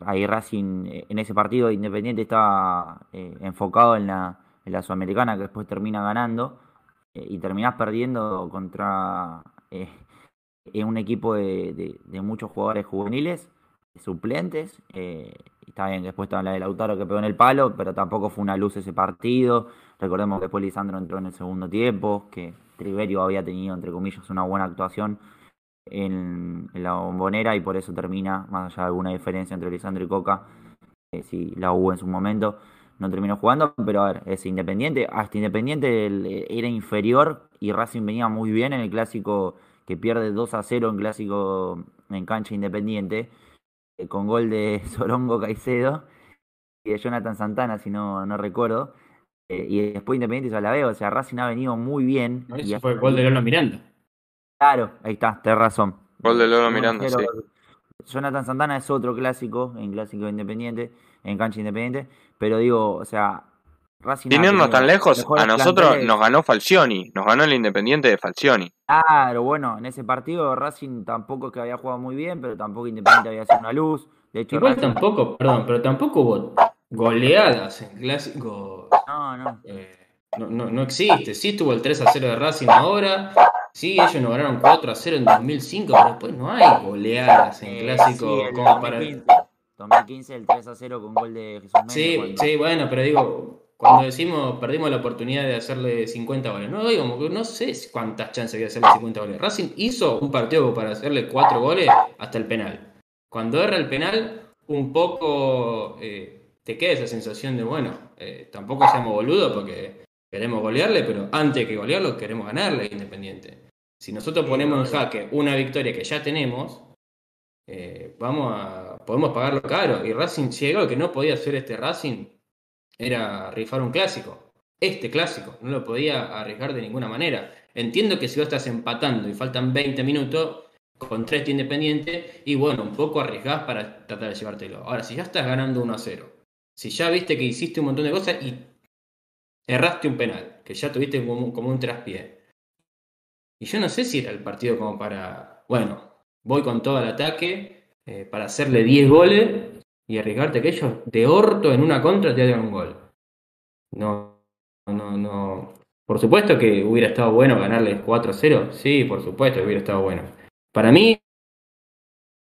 ahí Racing eh, en ese partido Independiente estaba eh, enfocado en la, en la Sudamericana que después termina ganando eh, y terminás perdiendo contra eh, un equipo de, de- muchos jugadores juveniles, suplentes. eh, está bien después estaba la de Lautaro que pegó en el palo, pero tampoco fue una luz ese partido. Recordemos que después Lisandro entró en el segundo tiempo, que Triverio había tenido, entre comillas, una buena actuación en, en la bombonera y por eso termina, más allá de alguna diferencia entre Lisandro y Coca, eh, si la hubo en su momento, no terminó jugando, pero a ver, es Independiente, hasta Independiente eh, era inferior y Racing venía muy bien en el clásico que pierde 2 a 0 en clásico en cancha Independiente, eh, con gol de Sorongo Caicedo y de Jonathan Santana, si no, no recuerdo. eh, y después Independiente ya la veo, o sea, Racing ha venido muy bien. y Eso fue el gol de Lola Miranda. Claro, ahí está, tenés razón. Gol de Lolo 1-0. Miranda, sí. Jonathan Santana es otro clásico, en clásico independiente, en cancha independiente, pero digo, o sea, Racing Sin irnos tan lejos, a nosotros planteles. nos ganó Falcioni, nos ganó el Independiente de Falcioni. Claro, bueno, en ese partido Racing tampoco es que había jugado muy bien, pero tampoco Independiente había sido una luz. De hecho, Igual Racing- tampoco, perdón, pero tampoco hubo goleadas en clásico. No, no. eh, no, no, no existe. Sí tuvo el 3 a 0 de Racing ahora. Sí, ellos nos ganaron 4 a 0 en 2005, pero después no hay goleadas en Eh, clásico sí, como para. 2015, 2015 el 3 a 0 con gol de Jesús Méndez. Sí, cuando- sí, bueno, pero digo, cuando decimos perdimos la oportunidad de hacerle 50 goles, no digo, no sé cuántas chances había de hacerle 50 goles. Racing hizo un partido para hacerle 4 goles hasta el penal. Cuando erra el penal, un poco eh, te queda esa sensación de, bueno, eh, tampoco seamos boludos porque queremos golearle, pero antes que golearlo queremos ganarle a Independiente. Si nosotros ponemos en jaque una victoria que ya tenemos, eh, vamos a podemos pagarlo caro. Y Racing llegó, lo que no podía hacer este Racing era rifar un clásico. Este clásico, no lo podía arriesgar de ninguna manera. Entiendo que si vos estás empatando y faltan 20 minutos, con tres de Independiente y bueno, un poco arriesgás para tratar de llevártelo. Ahora, si ya estás ganando 1 a 0, si ya viste que hiciste un montón de cosas y erraste un penal, que ya tuviste como, un traspié. Y yo no sé si era el partido como para, bueno, voy con todo el ataque eh, para hacerle 10 goles y arriesgarte que ellos de orto en una contra te hagan un gol. No, no, no. Por supuesto que hubiera estado bueno ganarles 4 a 0. Sí, por supuesto que hubiera estado bueno. Para mí,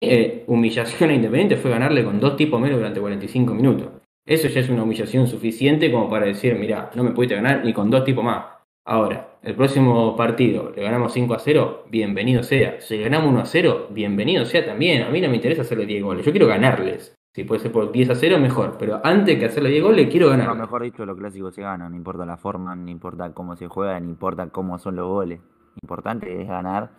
eh, humillación a Independiente fue ganarle con dos tipos menos durante 45 minutos. Eso ya es una humillación suficiente como para decir, mira, no me pudiste ganar ni con dos tipos más. Ahora, el próximo partido le ganamos 5 a 0, bienvenido sea. Si ganamos 1 a 0, bienvenido sea también. A mí no me interesa hacerle 10 goles, yo quiero ganarles. Si puede ser por 10 a 0, mejor. Pero antes que hacerle 10 goles, quiero ganar. No, mejor dicho, los clásicos se ganan. No importa la forma, no importa cómo se juega, no importa cómo son los goles. Lo importante es ganar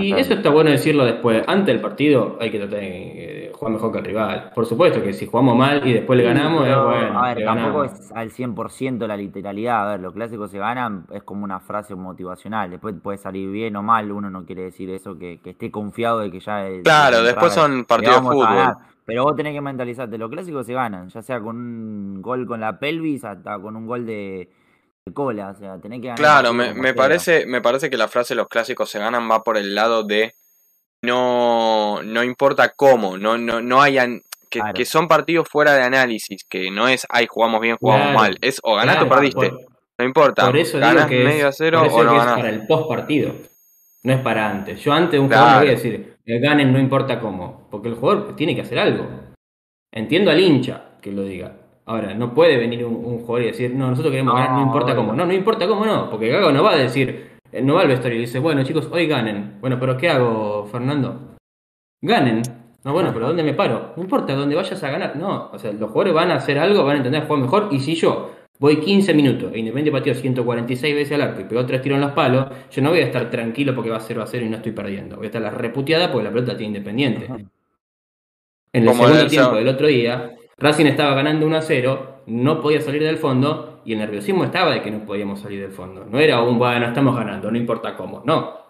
y eso está bueno decirlo después. Antes del partido hay que tratar de jugar mejor que el rival. Por supuesto que si jugamos mal y después le ganamos, es bueno. A ver, tampoco es al 100% la literalidad. A ver, los clásicos se ganan, es como una frase motivacional. Después puede salir bien o mal, uno no quiere decir eso, que, esté confiado de que ya. Es, claro, después son partidos de fútbol. Pero vos tenés que mentalizarte, los clásicos se ganan, ya sea con un gol con la pelvis hasta con un gol de cola, o sea, tenés que Claro, me, parece, me parece que la frase los clásicos se ganan va por el lado de no, no importa cómo, no, no, no hayan que, son partidos fuera de análisis, que no es ay jugamos bien, jugamos mal, es o ganaste o perdiste. no importa, por eso ganas medio a cero o no es para el post partido. No es para antes. Yo antes un jugador voy a decir, ganen no importa cómo, porque el jugador tiene que hacer algo. Entiendo al hincha que lo diga, Ahora, no puede venir un, jugador y decir, no, nosotros queremos ganar, no importa cómo. No, no importa cómo no, porque Gago no va a decir, eh, no va al vestuario y dice, bueno chicos, hoy ganen. Bueno, pero ¿qué hago, Fernando? Ganen. No, bueno, pero ¿dónde me paro? No importa, dónde vayas a ganar. No, o sea, los jugadores van a hacer algo, van a entender jugar mejor. Y si yo voy 15 minutos e Independiente partido 146 veces al arco y pegó tres tiros en los palos, yo no voy a estar tranquilo porque va a 0 a 0 y no estoy perdiendo. Voy a estar la reputeada porque la pelota tiene Independiente. En el segundo tiempo del otro día, Racing estaba ganando 1 a 0, no podía salir del fondo y el nerviosismo estaba de que no podíamos salir del fondo. No era un, bueno, estamos ganando, no importa cómo, no.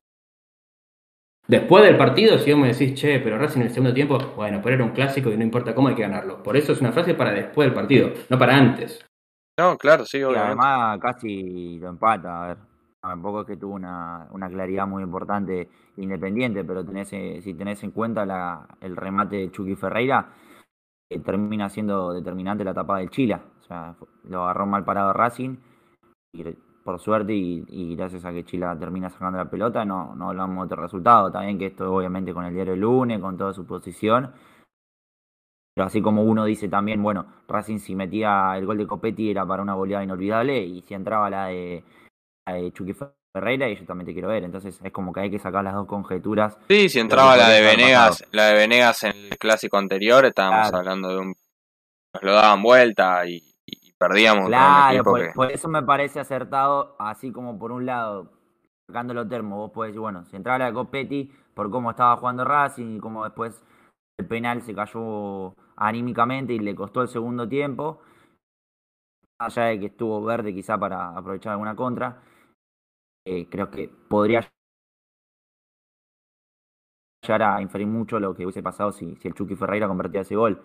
Después del partido, si vos me decís, che, pero Racing en el segundo tiempo, bueno, pero era un clásico y no importa cómo hay que ganarlo. Por eso es una frase para después del partido, no para antes. No, claro, sí, obviamente. Y además casi lo empata, a ver. Tampoco es que tuvo una, claridad muy importante independiente, pero tenés, eh, si tenés en cuenta la, el remate de Chucky Ferreira, termina siendo determinante la etapa del Chile. O sea, lo agarró mal parado Racing y por suerte y, gracias a que Chile termina sacando la pelota no, no hablamos de resultado. También que esto obviamente con el diario del lunes, con toda su posición. Pero así como uno dice también, bueno, Racing si metía el gol de Copetti era para una goleada inolvidable y si entraba la de, la de Chucky Ferreira y yo también te quiero ver. Entonces es como que hay que sacar las dos conjeturas. Sí, si entraba la de Venegas, la de Venegas en el clásico anterior, estábamos hablando de un nos lo daban vuelta y, perdíamos. Claro, por, eso me parece acertado, así como por un lado, sacando los termos, vos podés decir, bueno, si entraba la de Copetti por cómo estaba jugando Racing y cómo después el penal se cayó anímicamente y le costó el segundo tiempo, allá de que estuvo verde quizá para aprovechar alguna contra, eh, creo que podría llegar a inferir mucho lo que hubiese pasado si, si el Chucky Ferreira convertía ese gol.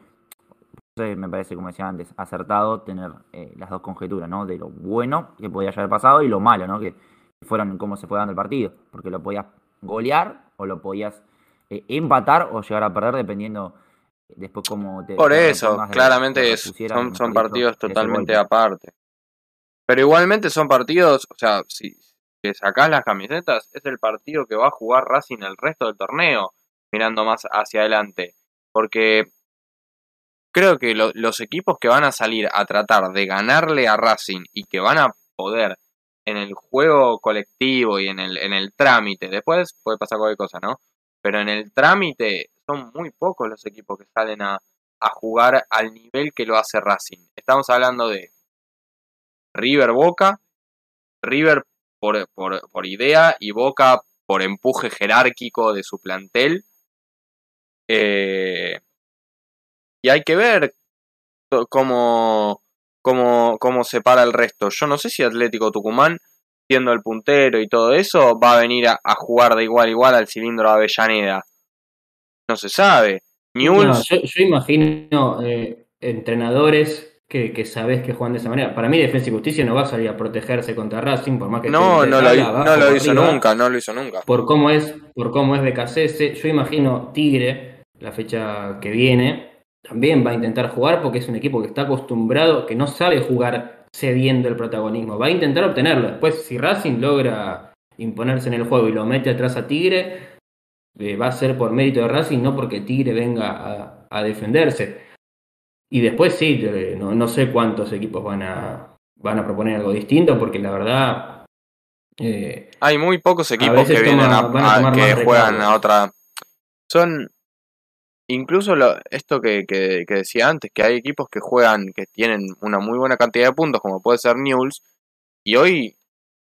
Entonces me parece, como decía antes, acertado tener eh, las dos conjeturas, ¿no? De lo bueno que podía haber pasado y lo malo, ¿no? Que fueron cómo se fue dando el partido. Porque lo podías golear o lo podías eh, empatar o llegar a perder dependiendo después cómo te... Por eso, claramente son, son partidos totalmente aparte. Pero igualmente son partidos, o sea, si, que sacás las camisetas, es el partido que va a jugar Racing el resto del torneo, mirando más hacia adelante. Porque creo que los equipos que van a salir a tratar de ganarle a Racing y que van a poder en el juego colectivo y en el, en el trámite, después puede pasar cualquier cosa, ¿no? Pero en el trámite son muy pocos los equipos que salen a, a jugar al nivel que lo hace Racing. Estamos hablando de River Boca, River por, por, idea y Boca por empuje jerárquico de su plantel. Eh, y hay que ver cómo, cómo, cómo se para el resto. Yo no sé si Atlético Tucumán, siendo el puntero y todo eso, va a venir a, jugar de igual a igual al cilindro de Avellaneda. no se sabe. No, Newell's, yo, yo imagino eh, entrenadores que, que sabés que juegan de esa manera. Para mí, Defensa y Justicia no va a salir a protegerse contra Racing, por más que no, no lo, no lo hizo arriba. nunca, no lo hizo nunca. por cómo es, por cómo es BKCS, yo imagino Tigre, la fecha que viene, también va a intentar jugar porque es un equipo que está acostumbrado, que no sabe jugar cediendo el protagonismo. Va a intentar obtenerlo. Después, si Racing logra imponerse en el juego y lo mete atrás a Tigre, eh, va a ser por mérito de Racing, no porque Tigre venga a, a defenderse. Y después sí, no, no sé cuántos equipos van a, van a proponer algo distinto, porque la verdad... eh, Hay muy pocos equipos que vienen toma- a, que juegan a otra. Son incluso lo- esto que, que- que decía antes, que hay equipos que juegan, que tienen una muy buena cantidad de puntos, como puede ser Newell's, y hoy,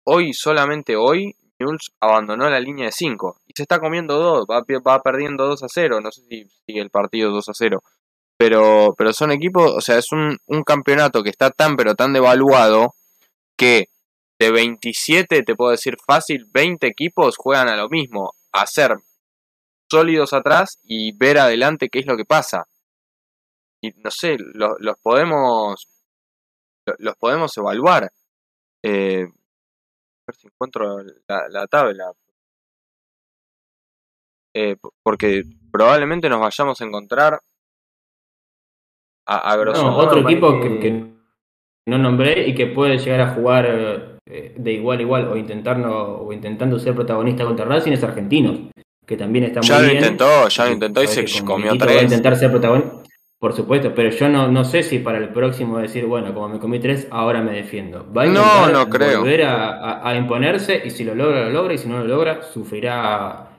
hoy solamente hoy, Newell's abandonó la línea de 5 y se está comiendo dos, va, pi- va perdiendo 2 a 0, no sé si sigue el partido 2 a 0. Pero, pero son equipos, o sea, es un, un campeonato que está tan pero tan devaluado que de 27, te puedo decir fácil, 20 equipos juegan a lo mismo, a ser sólidos atrás y ver adelante qué es lo que pasa. Y no sé, lo- los podemos lo- los podemos evaluar. Eh, a ver si encuentro la, la tabla. Eh, porque probablemente nos vayamos a encontrar a, a grosso No, otro equipo parece- que, que no nombré y que puede llegar a jugar eh, de igual a igual o intentando, o intentando ser protagonista contra Racing es Argentinos, que también está muy ya lo bien. intentó, ya lo intentó y se comió Milito Va a tres. intentar ser protagonista, por supuesto, pero yo no, no sé si para el próximo decir, bueno, como me comí tres, ahora me defiendo. Va a No, no creo. volver a, a- a imponerse y si lo logra, lo logra y si no lo logra, sufrirá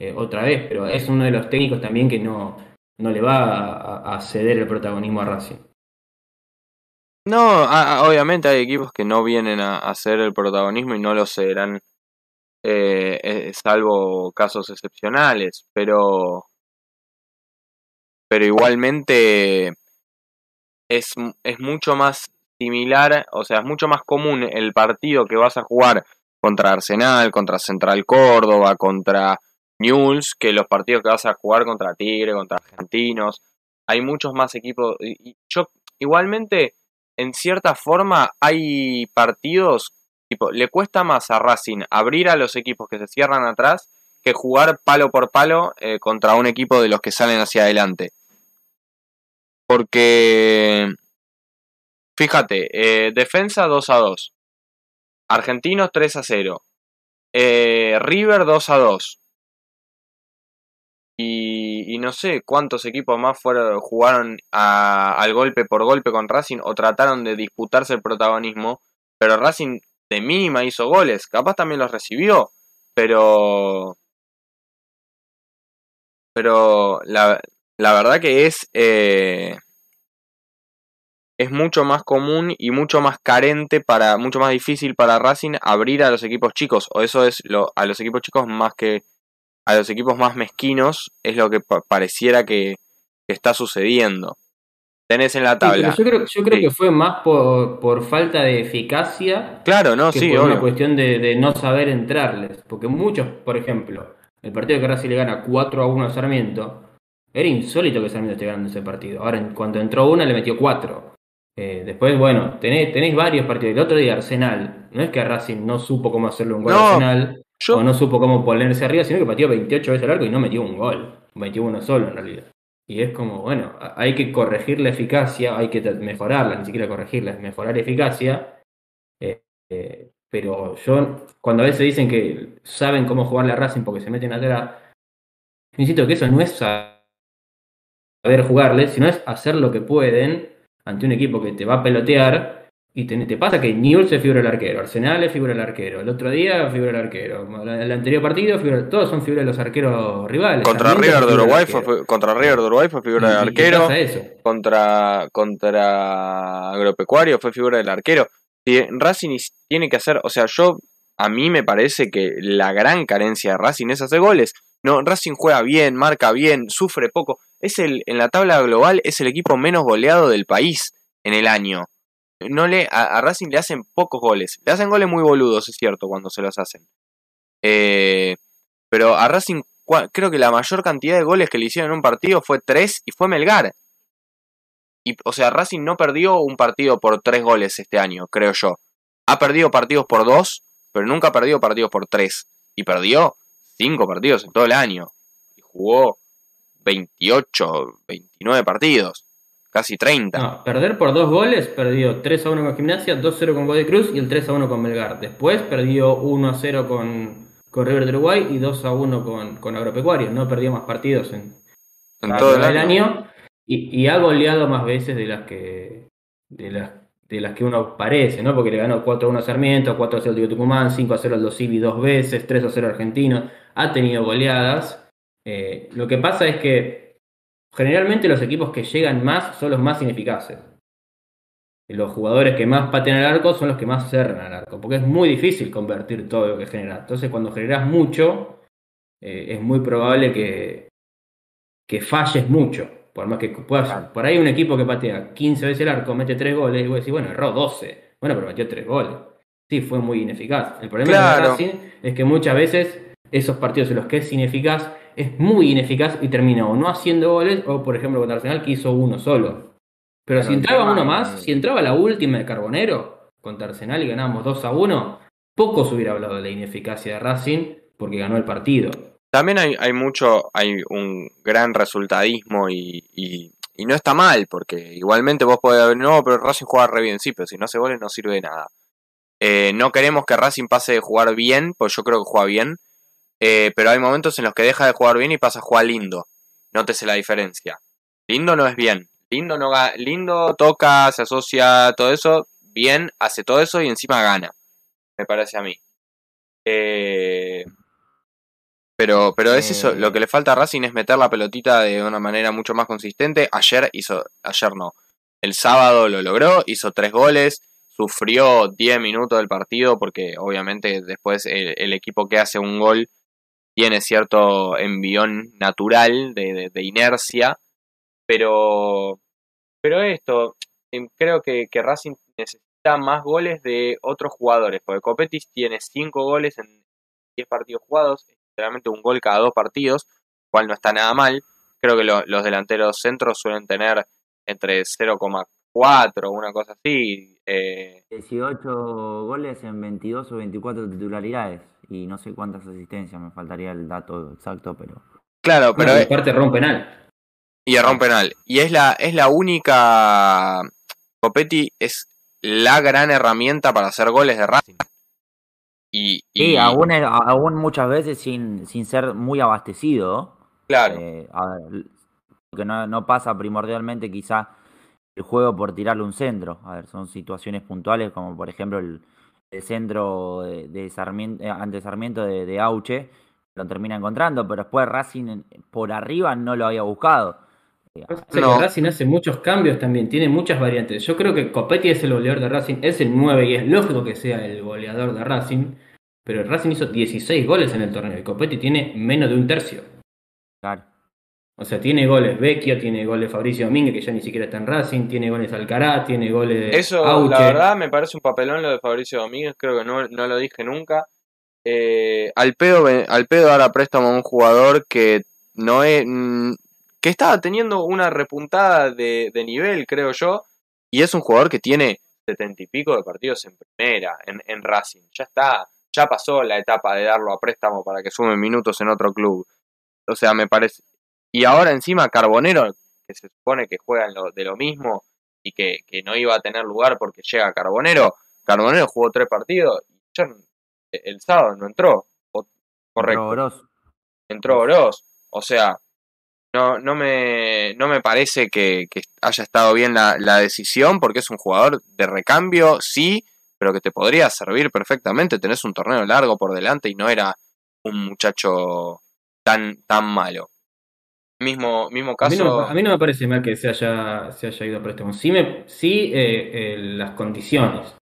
eh, otra vez, pero es uno de los técnicos también que no, no le va a, ceder el protagonismo a Racing. No, obviamente hay equipos que no vienen a hacer el protagonismo y no lo serán, eh, eh, salvo casos excepcionales, pero, pero igualmente es, es mucho más similar, o sea, es mucho más común el partido que vas a jugar contra Arsenal, contra Central Córdoba, contra Newell's, que los partidos que vas a jugar contra Tigre, contra Argentinos. Hay muchos más equipos. Y, yo, igualmente, en cierta forma, hay partidos, tipo, le cuesta más a Racing abrir a los equipos que se cierran atrás que jugar palo por palo eh, contra un equipo de los que salen hacia adelante. Porque, fíjate, eh, defensa 2 a 2. Argentinos 3 a 0. Eh, River 2 a 2. Y, no sé cuántos equipos más fueron, jugaron al golpe por golpe con Racing o trataron de disputarse el protagonismo. Pero Racing de mínima hizo goles. Capaz también los recibió. Pero. Pero la, la verdad que es. eh, es mucho más común y mucho más carente para. mucho más difícil para Racing abrir a los equipos chicos. O eso es lo, a los equipos chicos más que. A los equipos más mezquinos. Es lo que pa- pareciera que, está sucediendo. Tenés en la Sí, tabla. yo creo, yo creo Sí. que fue más por, por falta de eficacia Claro, no, que sí, por una obvio. cuestión de, de no saber entrarles. Porque muchos, por ejemplo, el partido que Racing le gana 4 a 1 a Sarmiento, era insólito que Sarmiento esté ganando ese partido. Ahora, en cuanto entró una, le metió 4. después, bueno, tenés, tenéis varios partidos. El otro día, Arsenal, no es que Racing no supo cómo hacerle un gol No, a Arsenal, Yo, o no supo cómo ponerse arriba, sino que pateó 28 veces al arco y no metió un gol. Metió uno solo en realidad. Y es como, bueno, hay que corregir la eficacia, hay que mejorarla, ni siquiera corregirla, mejorar eficacia. Eh, eh, pero yo, cuando a veces dicen que saben cómo jugarle a Racing porque se meten atrás, insisto que eso no es saber jugarle, sino es hacer lo que pueden ante un equipo que te va a pelotear. Y te, te pasa que Newell's se figura el arquero, Arsenal es figura el arquero, el otro día figura el arquero, el anterior partido figura, todos son figuras de los arqueros rivales. contra River de Uruguay fue, contra River de Uruguay fue figura del arquero. eso. contra, contra Agropecuario fue figura del arquero. Si Racing tiene que hacer, o sea, yo a mí me parece que la gran carencia de Racing es hacer goles. No, Racing juega bien, marca bien, sufre poco. Es el en la tabla global es el equipo menos goleado del país en el año. No le a, Racing le hacen pocos goles. Le hacen goles muy boludos, es cierto, cuando se los hacen. Eh, pero a Racing creo que la mayor cantidad de goles que le hicieron en un partido fue tres y fue Melgar. Y, o sea, Racing no perdió un partido por tres goles este año, creo yo. Ha perdido partidos por dos, pero nunca ha perdido partidos por tres. Y perdió cinco partidos en todo el año. Y jugó 28, 29 partidos. Casi 30. No, perder por dos goles, perdió 3 a 1 con Gimnasia, 2 a 0 con Godoy Cruz y el 3 a 1 con Melgar. Después perdió 1 a 0 con, con River de Uruguay y 2 a 1 con, con Agropecuario. No perdió más partidos en, en todo el año. año y, y ha goleado más veces de las que de las, de las que uno parece, ¿no? Porque le ganó 4 a 1 a Sarmiento, 4 a 0 al Tucumán, 5 a 0 al Dosivi dos veces, 3 a 0 al Argentino. Ha tenido goleadas. Eh, lo que pasa es que generalmente los equipos que llegan más son los más ineficaces. Los jugadores que más patean al arco son los que más cerran al arco, porque es muy difícil convertir todo lo que generas. Entonces, cuando generas mucho, eh, es muy probable que, que falles mucho. Por más que puedas. Por ahí un equipo que patea 15 veces el arco, mete 3 goles, y vos decís, bueno, erró 12. Bueno, pero metió 3 goles. Sí, fue muy ineficaz. El problema Claro. de Racing es que muchas veces esos partidos en los que es ineficaz, es muy ineficaz y termina o no haciendo goles, o por ejemplo contra Arsenal que hizo uno solo. Pero si entraba uno más, si entraba la última de Carbonero contra Arsenal y ganábamos 2 a 1, poco se hubiera hablado de la ineficacia de Racing porque ganó el partido. También hay, hay mucho, hay un gran resultadismo y, y, y no está mal, porque igualmente vos podés haber, no, pero Racing juega re bien, sí, pero si no hace goles no sirve de nada. Eh, no queremos que Racing pase de jugar bien, pues yo creo que juega bien, eh, pero hay momentos en los que deja de jugar bien y pasa a jugar lindo. Nótese la diferencia. Lindo no es bien. Lindo no lindo toca, se asocia, todo eso, bien, hace todo eso y encima gana. Me parece a mí. Eh, pero, pero es eso, Eh. lo que le falta a Racing es meter la pelotita de una manera mucho más consistente. Ayer hizo, ayer no, el sábado lo logró, hizo tres goles, sufrió 10 minutos del partido porque obviamente después el, el equipo que hace un gol tiene cierto envión natural de, de- inercia, pero, pero esto, em, creo que, que Racing necesita más goles de otros jugadores, porque Copetis tiene 5 goles en 10 partidos jugados, literalmente un gol cada dos partidos, cual no está nada mal. Creo que lo- los delanteros centros suelen tener entre 0,4 una cosa así. eh, 18 goles en 22 o 24 titularidades y no sé cuántas asistencias, me faltaría el dato exacto, pero claro, pero Bueno, aparte rompe penal. y erró un penal. Y es la, es la única. Copetti es la gran herramienta para hacer goles de Racing. Y, y- sí, aún, aún muchas veces sin, sin ser muy abastecido. claro, Eh, a ver, que no, no pasa primordialmente quizá el juego por tirarle un centro. A ver, son situaciones puntuales como por ejemplo el, el centro de, de Sarmiento, eh, ante Sarmiento de, de Auche, lo termina encontrando, pero después Racing en- por arriba no lo había buscado. Eh, No. Racing hace muchos cambios también, tiene muchas variantes. Yo creo que Copetti es el goleador de Racing, es el 9 y es lógico que sea el goleador de Racing, pero Racing hizo 16 goles en el torneo y Copetti tiene menos de un tercio. claro. O sea, tiene goles Vecchio, tiene goles Fabricio Domínguez, que ya ni siquiera está en Racing, tiene goles Alcaraz, tiene goles eso Auche. la verdad me parece un papelón lo de Fabricio Domínguez. Creo que no, no lo dije nunca. Eh, al, pedo, al pedo ahora préstamo a un jugador que no es. mm, que estaba teniendo una repuntada de, de nivel, creo yo. Y es un jugador que tiene setenta y pico de partidos en primera, en, en Racing. Ya está, ya pasó la etapa de darlo a préstamo para que sume minutos en otro club. O sea, me parece. Y ahora encima Carbonero, que se supone que juega en lo- de lo mismo y que, que no iba a tener lugar porque llega Carbonero. Carbonero jugó tres partidos y eh, el sábado no entró. O- correcto Gross. entró Oroz. O sea, no, no, me, no me parece que, que haya estado bien la, la decisión porque es un jugador de recambio, sí, pero que te podría servir perfectamente. Tenés un torneo largo por delante y no era un muchacho tan, tan malo. Mismo, mismo A mí, no, caso. a mí no me parece mal que se haya, se haya ido a préstamo. Sí, me, sí eh, eh, las condiciones.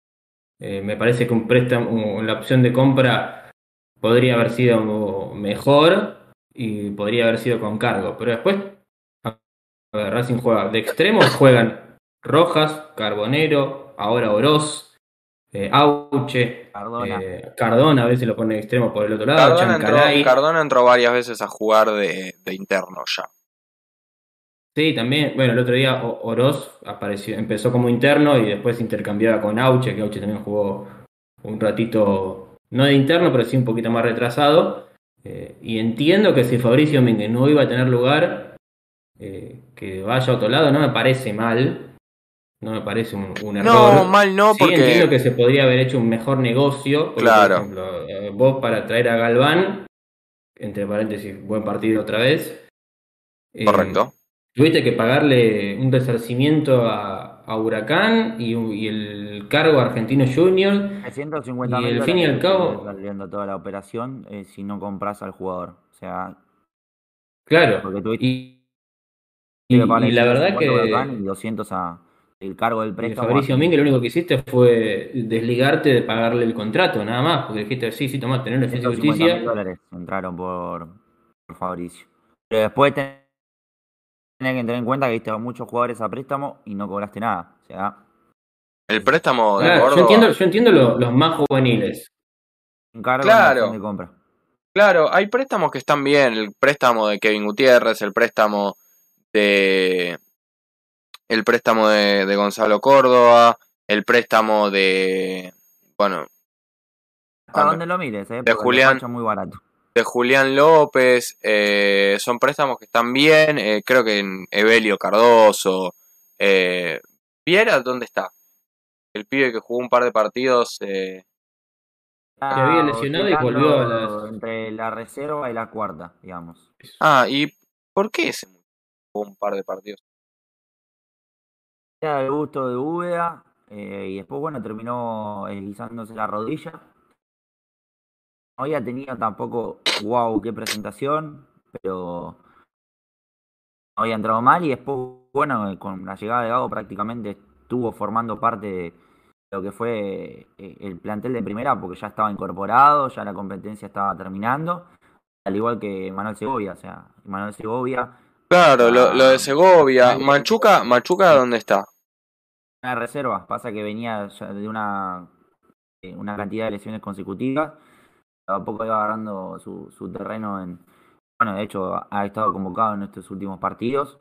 Eh, me parece que un préstamo, la opción de compra podría haber sido mejor y podría haber sido con cargo. Pero después, a ver, Racing juega de extremos, juegan Rojas, Carbonero, ahora Oroz. Eh, Auche, Cardona. eh, Cardona a veces lo pone de extremo por el otro lado, Cardona entró, Chancalay. Cardona entró varias veces a jugar de, de interno ya. Sí, también, bueno, el otro día Oroz apareció, empezó como interno y después intercambiaba con Auche, que Auche también jugó un ratito, no de interno, pero sí un poquito más retrasado. Eh, y entiendo que si Fabricio Mínguez no iba a tener lugar, eh, que vaya a otro lado, no me parece mal, no me parece un, un error. No, mal no, Sí, entiendo porque. que se podría haber hecho un mejor negocio. porque, Claro. Por ejemplo, eh, vos para traer a Galván, entre paréntesis, buen partido otra vez. eh, Correcto. Tuviste que pagarle un resarcimiento a, a Huracán y, y el cargo a Argentino Junior. 350 Y mil al fin y al cabo- saliendo toda la operación eh, si no compras al jugador. O sea, Claro. porque tuviste Y, y- que pagarle y la verdad 150 a Huracán y que 200 a el cargo del préstamo. Fabricio a- Mínguez lo único que hiciste fue desligarte de pagarle el contrato, nada más. Porque dijiste, sí, sí, tomá, tener defensa y 150 mil justicia. dólares entraron por, por Fabricio. Pero después ten- tenés que tener en cuenta que diste a muchos jugadores a préstamo y no cobraste nada. O sea, El préstamo de Claro, yo Córdoba. entiendo, yo entiendo lo- los más juveniles. Claro. de compra. Claro, hay préstamos que están bien. El préstamo de Kevin Gutiérrez, el préstamo de. El préstamo de, de Gonzalo Córdoba, el préstamo de. Bueno, Hasta Ah, donde lo mires, eh, porque Julián. es muy barato. de Julián López, eh, son préstamos que están bien. eh, creo que en Evelio Cardoso. Eh, Viera, ¿dónde está? El pibe que jugó un par de partidos. eh, Que había lesionado y volvió a oscilando las- Entre la reserva y la cuarta, digamos. Ah, ¿y por qué ese jugó un par de partidos? Era el gusto de Úbeda eh, y después, bueno, terminó deslizándose la rodilla. No había tenido tampoco, wow, qué presentación, pero no había entrado mal y después, bueno, con la llegada de Gago prácticamente estuvo formando parte de lo que fue eh, el plantel de primera porque ya estaba incorporado, ya la competencia estaba terminando, al igual que Manuel Segovia, o sea, Manuel Segovia Claro, lo, lo de Ah, Segovia. Machuca, Machuca, ¿dónde está? Una reserva, pasa que venía de una, una cantidad de lesiones consecutivas, a poco iba agarrando su, su terreno en, bueno, de hecho ha estado convocado en estos últimos partidos,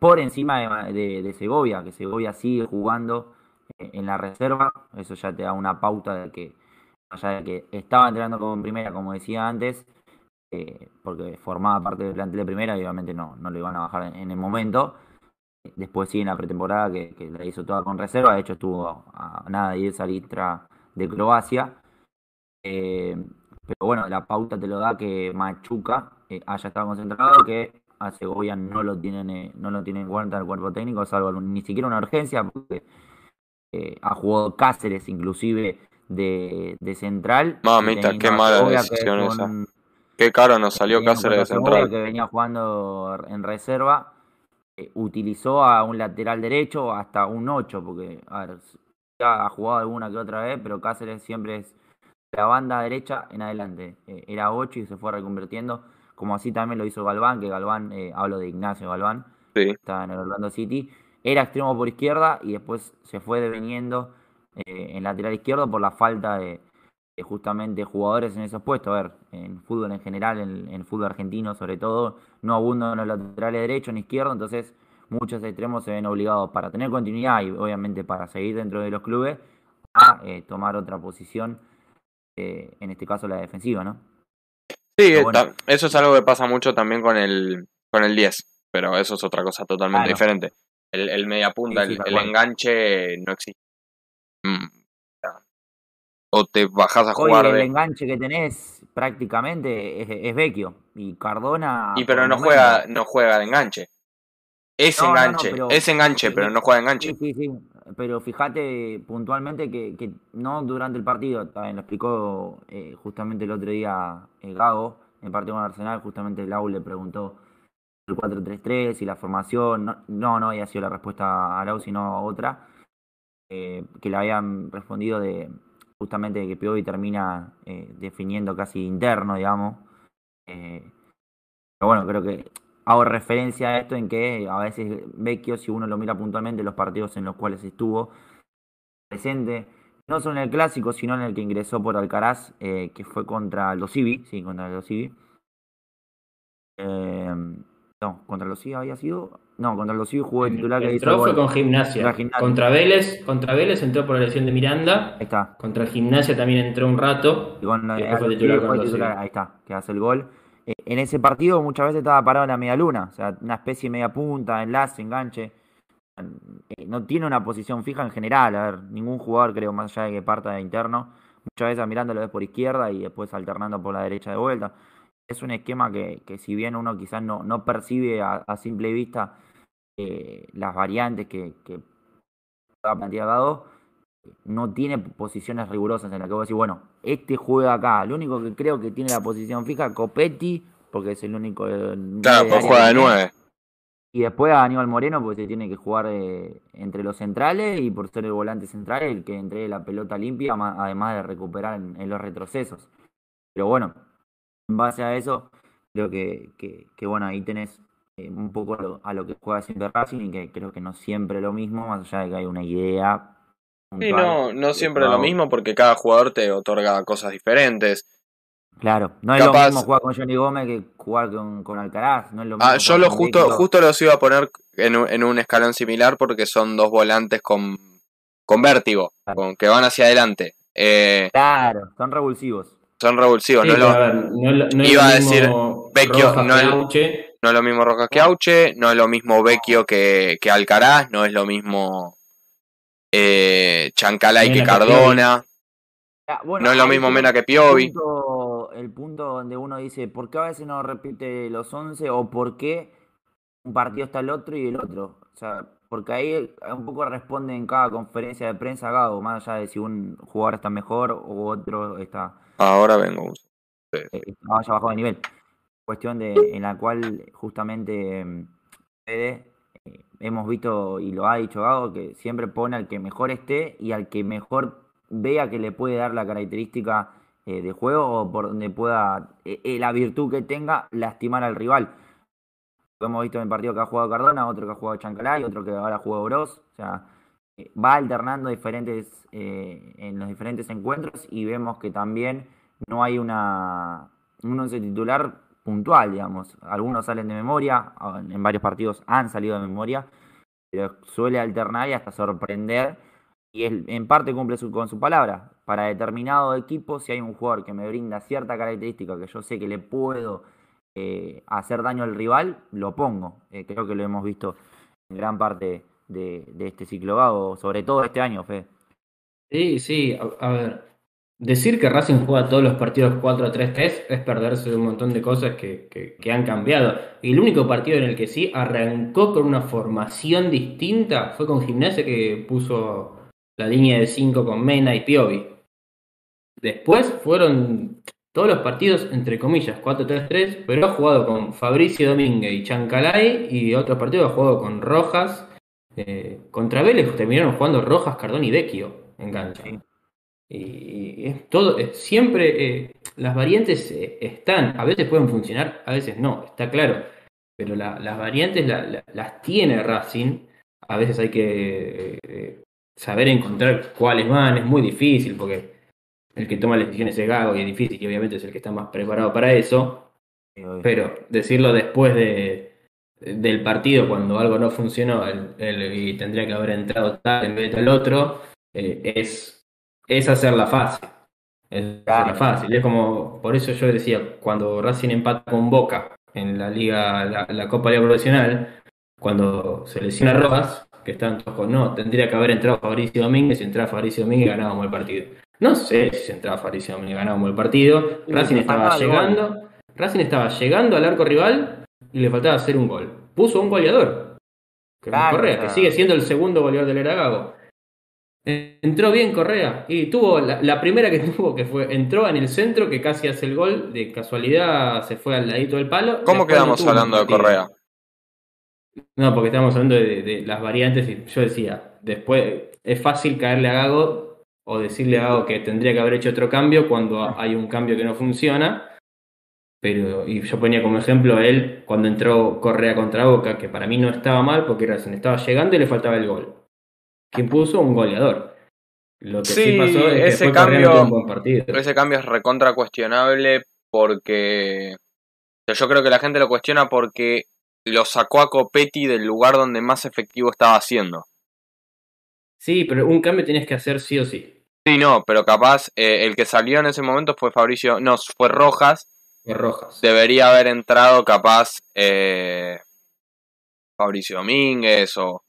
por encima de, de- de Segovia, que Segovia sigue jugando eh, en la reserva, eso ya te da una pauta de que, allá de que estaba entrenando como en primera, como decía antes, eh, porque formaba parte del plantel de primera y obviamente no, no lo iban a bajar en, en el momento. Después sí en la pretemporada que, que la hizo toda con reserva, de hecho estuvo a nada de irse a Litra de Croacia. Eh, pero bueno, la pauta te lo da que Machuca eh, haya estado concentrado, que a Segovia no lo tienen, eh, no lo tienen en cuenta el cuerpo técnico, salvo ni siquiera una urgencia, porque eh, ha jugado Cáceres inclusive de, de central. Mamita, qué mala Segovia, decisión es esa. un- Qué caro nos salió Cáceres de central. que venía jugando en reserva, eh, utilizó a un lateral derecho hasta un 8, porque a ver, ya ha jugado alguna que otra vez, pero Cáceres siempre es la banda derecha en adelante. Eh, era 8 y se fue reconvirtiendo, como así también lo hizo Galván, que Galván, eh, hablo de Ignacio Galván, Sí. estaba en el Orlando City, era extremo por izquierda y después se fue deveniendo eh, en lateral izquierdo por la falta de, de justamente jugadores en esos puestos. A ver, en fútbol en general, en, en fútbol argentino sobre todo, no abundan los laterales derecho ni izquierdo, entonces muchos extremos se ven obligados para tener continuidad y obviamente para seguir dentro de los clubes a eh, tomar otra posición, eh, en este caso la defensiva, ¿no? Sí, bueno. eso es algo que pasa mucho también con el, con el 10, pero eso es otra cosa totalmente Claro. diferente. El, el media punta, Sí, sí, el, el enganche no existe. O te bajas a Hoy jugar el de... enganche que tenés prácticamente es, es Vecchio y Cardona. Y pero no momento- juega, no juega de enganche. Es No, no, no, enganche, pero- es enganche, sí, pero no juega de enganche. Sí, sí, sí. Pero fíjate puntualmente que, que no durante el partido, también lo explicó eh, justamente el otro día eh, Gago, en el partido con Arsenal, justamente Lau le preguntó el 4-3-3 y la formación. No, no, no había sido la respuesta a Lau, sino otra, eh, que le habían respondido de justamente que Piovi termina eh, definiendo casi interno, digamos. Eh, pero bueno, creo que hago referencia a esto en que a veces Vecchio, si uno lo mira puntualmente, los partidos en los cuales estuvo presente, no solo en el clásico, sino en el que ingresó por Alcaraz, eh, que fue contra los Civi, sí, contra los Civi. No, contra los Civi había sido. No, contra los Civi jugó de titular que hizo Entró el fue con gimnasia. Contra Gimnasia. Contra Vélez, contra Vélez entró por la lesión de Miranda. Ahí está. Contra gimnasia también entró un rato. Y con después fue titular fue titular. Ahí está, que hace el gol. Eh, en ese partido muchas veces estaba parado en la media luna, o sea, una especie de media punta, enlace, enganche. Eh, no tiene una posición fija en general, a ver, ningún jugador creo, más allá de que parta de interno, muchas veces mirando lo ves por izquierda y después alternando por la derecha de vuelta. Es un esquema que, que si bien uno quizás no, no percibe a, a simple vista eh, las variantes que, que ha planteado no tiene posiciones rigurosas en las que vos decís, bueno, este juega acá. Lo único que creo que tiene la posición fija, Copetti, porque es el único. eh, nueve Claro, pues juega de. 9. Y después a Aníbal Moreno, porque se tiene que jugar eh, entre los centrales y por ser el volante central, el que entregue la pelota limpia, además de recuperar en, en los retrocesos. Pero bueno, en base a eso, creo que, que, que, bueno, ahí tenés eh, un poco a lo, a lo que juega siempre Racing y que creo que no siempre lo mismo, más allá de que hay una idea. Sí, no, no siempre lo mismo porque cada jugador te otorga cosas diferentes. Claro, no es Capaz- lo mismo jugar con Johnny Gómez que jugar con, con Alcaraz, no es lo mismo. Ah, yo lo justo, justo los iba a poner en un, en un escalón similar porque son dos volantes con, con vértigo, Claro. con, que van hacia adelante. Eh, Claro, son revulsivos. son revulsivos, Sí, no, es lo, ver, no es no es Iba lo a decir, Vecchio, Rojas no Auche. No es lo mismo Rojas que Auche, no es lo mismo Vecchio que, que Alcaraz, no es lo mismo eh, Chancalay que Mena que Cardona, Ah, bueno, no es lo mismo Mena que el Piovi. punto, el punto donde uno dice, ¿por qué a veces no repite los 11 o por qué un partido está el otro y el otro? O sea, porque ahí un poco responde en cada conferencia de prensa Gago, más allá de si un jugador está mejor o otro está Ahora vengo. eh, haya bajado de nivel. Cuestión de, en la cual justamente mm, eh, hemos visto y lo ha dicho Gago que siempre pone al que mejor esté y al que mejor vea que le puede dar la característica eh, de juego o por donde pueda eh, la virtud que tenga lastimar al rival. Hemos visto en el partido que ha jugado Cardona, otro que ha jugado Chancalay, otro que ahora juega Bros. O sea, va alternando diferentes en los diferentes encuentros y vemos que también no hay una un once titular puntual, digamos. Algunos salen de memoria, ah, en varios partidos han salido de memoria, pero suele alternar y hasta sorprender. Y en parte cumple con su palabra. Para determinado equipo, si hay un jugador que me brinda cierta característica que yo sé que le puedo eh, hacer daño al rival, lo pongo. Eh, creo que lo hemos visto en gran parte de, este ciclo sobre todo este año, Fe. Sí, sí, a ver. Decir que Racing juega todos los partidos 4-3-3 es perderse de un montón de cosas que, que- han cambiado. Y el único partido en el que sí arrancó con una formación distinta fue con Gimnasia que puso la línea de 5 con Mena y Piovi. Después fueron todos los partidos, entre comillas, 4-3-3, pero ha jugado con Fabricio Domínguez y Chancalay y otros partidos ha jugado con Rojas. Eh, contra Vélez terminaron jugando Rojas, Cardón y Vecchio en cancha. Y, y es todo, siempre eh, las variantes eh, están, a veces pueden funcionar, a veces no, está claro. Pero la- las variantes la- la- las tiene Racing, a veces hay que eh, saber encontrar cuáles van, es muy difícil porque el que toma las decisiones es Gago y es difícil y obviamente es el que está más preparado para eso. Pero decirlo después de, del partido, cuando algo no funcionó el- el- y tendría que haber entrado tal en vez del otro, eh, es, es hacerla fácil. Es Claro. hacerla fácil. Es como, por eso yo decía, cuando Racing empata con Boca en la liga, la, la Copa Liga Profesional, cuando se lesiona Rojas, que estaban todos con no, tendría que haber entrado Fabricio Domínguez, si entraba Fabricio Domínguez ganábamos el partido. No sé si entraba Fabricio Domínguez ganábamos el partido. Racing estaba gol. llegando. Racing estaba llegando al arco rival y le faltaba hacer un gol. Puso un goleador. Que Claro, Correa, o sea- que sigue siendo el segundo goleador del Eragago. Entró bien Correa y tuvo la, la primera que tuvo que fue entró en el centro que casi hace el gol de casualidad se fue al ladito del palo. ¿Cómo no quedamos hablando de. Correa? No, porque estamos hablando de, de las variantes y yo decía, después es fácil caerle a Gago o decirle a Gago que tendría que haber hecho otro cambio cuando hay un cambio que no funciona. Pero, y yo ponía como ejemplo a él cuando entró Correa contra Boca, que para mí no estaba mal porque Racing estaba llegando y le faltaba el gol. ¿Quién puso? Un goleador. Lo que Sí, sí, pasó es que ese no cambio- un buen partido. Ese cambio es recontra cuestionable porque yo creo que la gente lo cuestiona porque lo sacó a Copetti del lugar donde más efectivo estaba haciendo. Sí, pero un cambio tienes que hacer sí o sí. Sí, no, pero capaz eh, el que salió en ese momento fue Fabricio, no, fue Rojas. De Rojas. Debería haber entrado capaz eh, Fabricio Domínguez o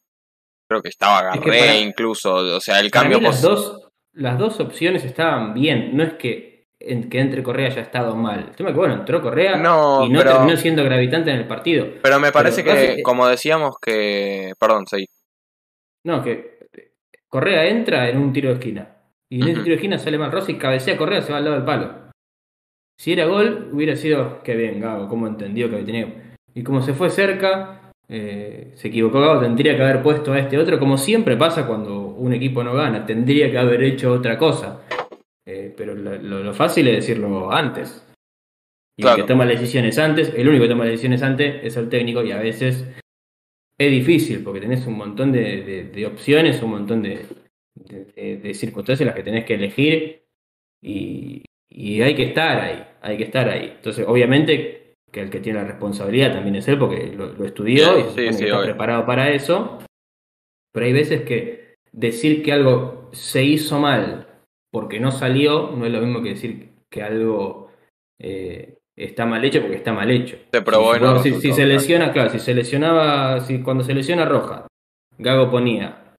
creo que estaba Es que Garré para- incluso. O sea, el cambio las dos, las dos opciones estaban bien. No es que, en- que entre Correa haya estado mal. El tema es que, bueno, entró Correa No, y no pero- terminó siendo gravitante en el partido. Pero me parece pero que, como decíamos que... Perdón, seguí. No, que Correa entra en un tiro de esquina. Y en ese Ujú. tiro de esquina sale mal Rossi, cabecea Correa, se va al lado del palo. Si era gol, hubiera sido, qué bien, Gago, cómo entendió que tenía. Y como se fue cerca, eh, se equivocó tendría que haber puesto a este otro, como siempre pasa cuando un equipo no gana, tendría que haber hecho otra cosa. Eh, pero lo, lo- lo fácil es decirlo antes. Y Claro. el que toma las decisiones antes, el único que toma las decisiones antes es el técnico y a veces es difícil porque tenés un montón de, de- de opciones, un montón de circunstancias en las que tenés que elegir y, y hay que estar ahí, hay que estar ahí. Entonces, obviamente que el que tiene la responsabilidad también es él porque lo, lo estudió y Sí, sí, está obvio. preparado para eso, pero hay veces que decir que algo se hizo mal porque no salió no es lo mismo que decir que algo eh, está mal hecho porque está mal hecho. Se probó Si- en los si, si se lesiona, claro, si se lesionaba, si cuando se lesiona Roja, Gago ponía,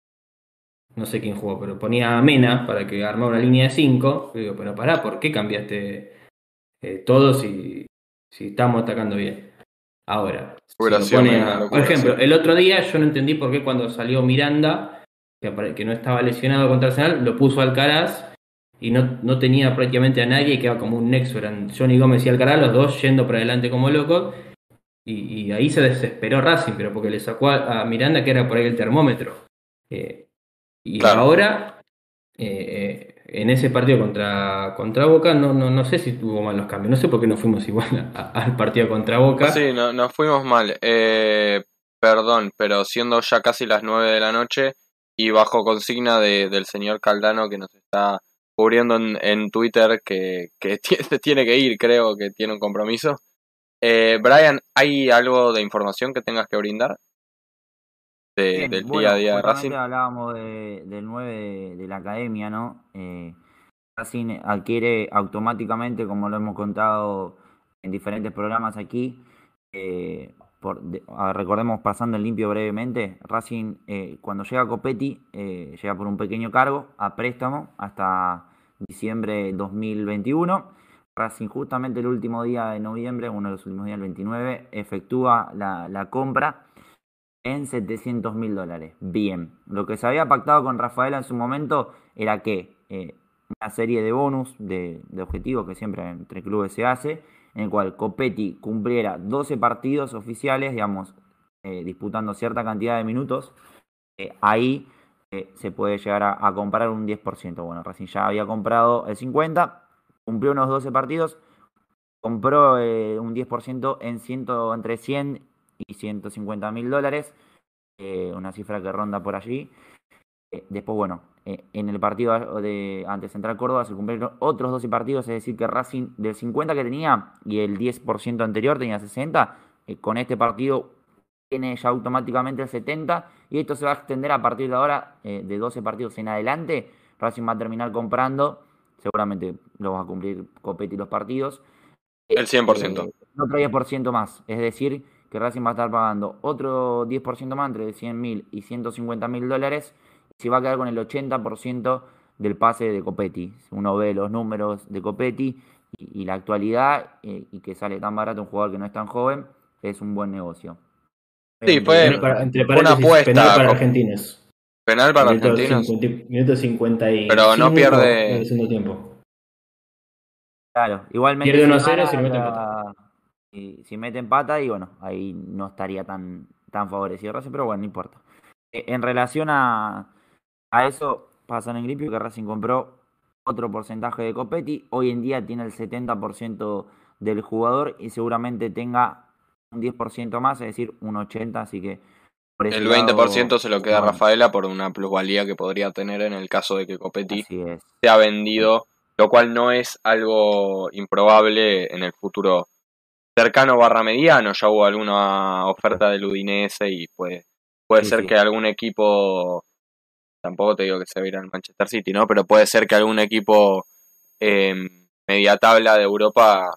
no sé quién jugó, pero ponía a Mena para que armara una línea de 5. Digo, pero pará, ¿por qué cambiaste eh, todo si, si estamos atacando bien? Ahora, si pone a- por ejemplo, el otro día yo no entendí por qué cuando salió Miranda, que, que no estaba lesionado contra Arsenal, lo puso Alcaraz y no, no tenía prácticamente a nadie, quedaba como un nexo, eran Johnny Gómez y Alcaraz, los dos yendo para adelante como locos, y, y ahí se desesperó Racing, pero porque le sacó a, a Miranda que era por ahí el termómetro. Eh, y Claro. ahora, eh, eh, en ese partido contra, contra Boca, no, no, no sé si tuvo malos cambios, no sé por qué no fuimos igual al partido contra Boca. Sí, no, nos fuimos mal. Eh, perdón, pero siendo ya casi las 9 de la noche y bajo consigna de, del señor Caldano que nos está cubriendo en, en Twitter que, que tiene que ir, creo que tiene un compromiso. Eh, Brian, ¿hay algo de información que tengas que brindar? De- Bien, del bueno, día a día de Racing. hablábamos de- del 9 de, de la academia, ¿no? Eh, Racing adquiere automáticamente, como lo hemos contado en diferentes programas aquí, eh, por, recordemos pasando el limpio brevemente, Racing eh, cuando llega a Copetti eh, llega por un pequeño cargo a préstamo hasta diciembre de 2021. Racing justamente el último día de noviembre, uno de los últimos días, el 29, efectúa la, la compra en 700 mil dólares. Bien, lo que se había pactado con Rafaela en su momento era que eh, una serie de bonus, de, de objetivos que siempre entre clubes se hace, en el cual Copetti cumpliera 12 partidos oficiales, digamos, eh, disputando cierta cantidad de minutos, eh, ahí eh, se puede llegar a, comprar un 10%. Bueno, Racing ya había comprado el 50%, cumplió unos 12 partidos, compró eh, un 10% en ciento, entre 100 y 150 mil dólares, eh, una cifra que ronda por allí. Eh, después, bueno, eh, en el partido de ante Central Córdoba se cumplieron otros 12 partidos, es decir, que Racing del 50 que tenía y el 10% anterior tenía 60, eh, con este partido tiene ya automáticamente el 70 y esto se va a extender a partir de ahora, de 12 partidos en adelante, Racing va a terminar comprando, seguramente lo va a cumplir Copetti los partidos. El 100%. Eh, otro 10% más, es decir, que Racing va a estar pagando otro 10% más entre 100 mil y 150 mil dólares y se va a quedar con el 80% del pase de Copetti. Uno ve los números de Copetti y, y la actualidad eh, y que sale tan barato un jugador que no es tan joven, es un buen negocio. Sí, fue- para- entre una apuesta, penal para argentinos. Penal para Minuto argentinos. 50 minuto 55 Pero no pierde- tiempo. Claro, igualmente. Pierde si 1 a 0 gana, si le meten la- Si, meten pata, y bueno, ahí no estaría tan, tan favorecido Racing, pero bueno, no importa. Eh, En relación a, a eso, pasan en Gripio que Racing compró otro porcentaje de Copetti. Hoy en día tiene el 70% del jugador y seguramente tenga un 10% más, es decir, un 80%, así que por El lado, 20% se lo queda a bueno, Rafaela por una plusvalía que podría tener en el caso de que Copetti sea vendido, lo cual no es algo improbable en el futuro cercano barra mediano. Ya hubo alguna oferta del Udinese y puede, puede Sí, ser sí. que algún equipo, tampoco te digo que se va a ir al Manchester City, ¿no? Pero puede ser que algún equipo eh, media tabla de Europa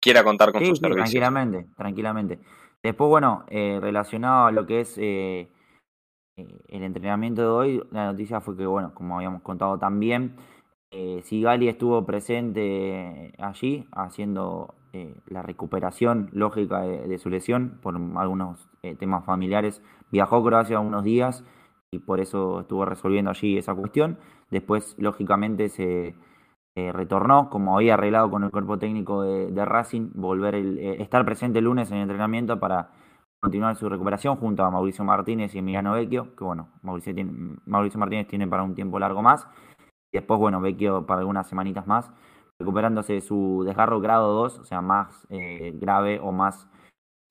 quiera contar con Sí, sus sí, servicios. tranquilamente, tranquilamente. Después, bueno, eh, relacionado a lo que es eh, eh, el entrenamiento de hoy, la noticia fue que, bueno, como habíamos contado también, eh, Sigali estuvo presente allí haciendo eh, la recuperación lógica de, su lesión por algunos eh, temas familiares. Viajó a Croacia unos días y por eso estuvo resolviendo allí esa cuestión. Después, lógicamente, se eh, retornó, como había arreglado con el cuerpo técnico de, Racing, volver el, estar presente el lunes en el entrenamiento para continuar su recuperación junto a Mauricio Martínez y Emiliano Vecchio, que bueno, Mauricio, tiene- Mauricio Martínez tiene para un tiempo largo más, y después, bueno, Vecchio para algunas semanitas más, recuperándose su desgarro grado 2, o sea, más eh, grave o más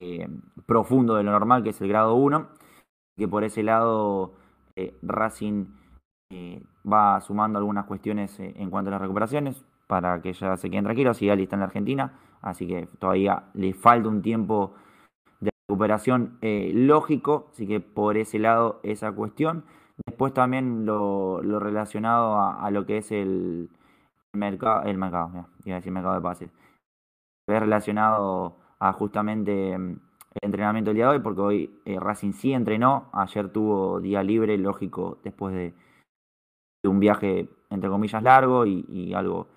eh, profundo de lo normal, que es el grado 1, que por ese lado eh, Racing eh, va sumando algunas cuestiones en cuanto a las recuperaciones para que ya se queden tranquilos. Sigali está en la Argentina, así que todavía le falta un tiempo de recuperación lógico, así que por ese lado esa cuestión. Después también lo, relacionado a lo que es el mercado, el mercado, mira, iba a decir mercado de pases, es relacionado a justamente mm, el entrenamiento del día de hoy, porque hoy eh, Racing sí entrenó, ayer tuvo día libre, lógico, después de, un viaje entre comillas largo y, algo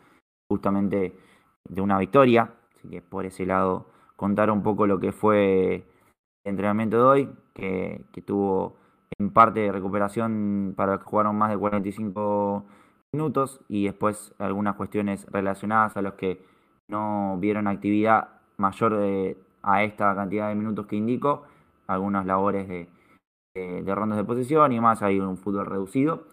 justamente de una victoria, así que por ese lado contar un poco lo que fue el entrenamiento de hoy, que, tuvo en parte recuperación para los que jugaron más de 45 minutos y después algunas cuestiones relacionadas a los que no vieron actividad mayor de- a esta cantidad de minutos que indico, algunas labores de, de, de rondas de posición y más, hay un fútbol reducido.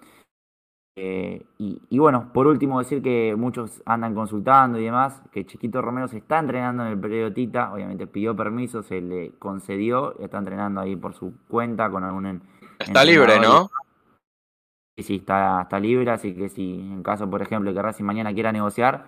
Eh, y, y bueno, por último decir que muchos andan consultando y demás, que Chiquito Romero se está entrenando en el periodo Tita, obviamente pidió permiso, se le concedió, está entrenando ahí por su cuenta con algún en- Está libre. ¿no? Sí, está, está libre, así que si en caso, por ejemplo, que Racing mañana quiera negociar,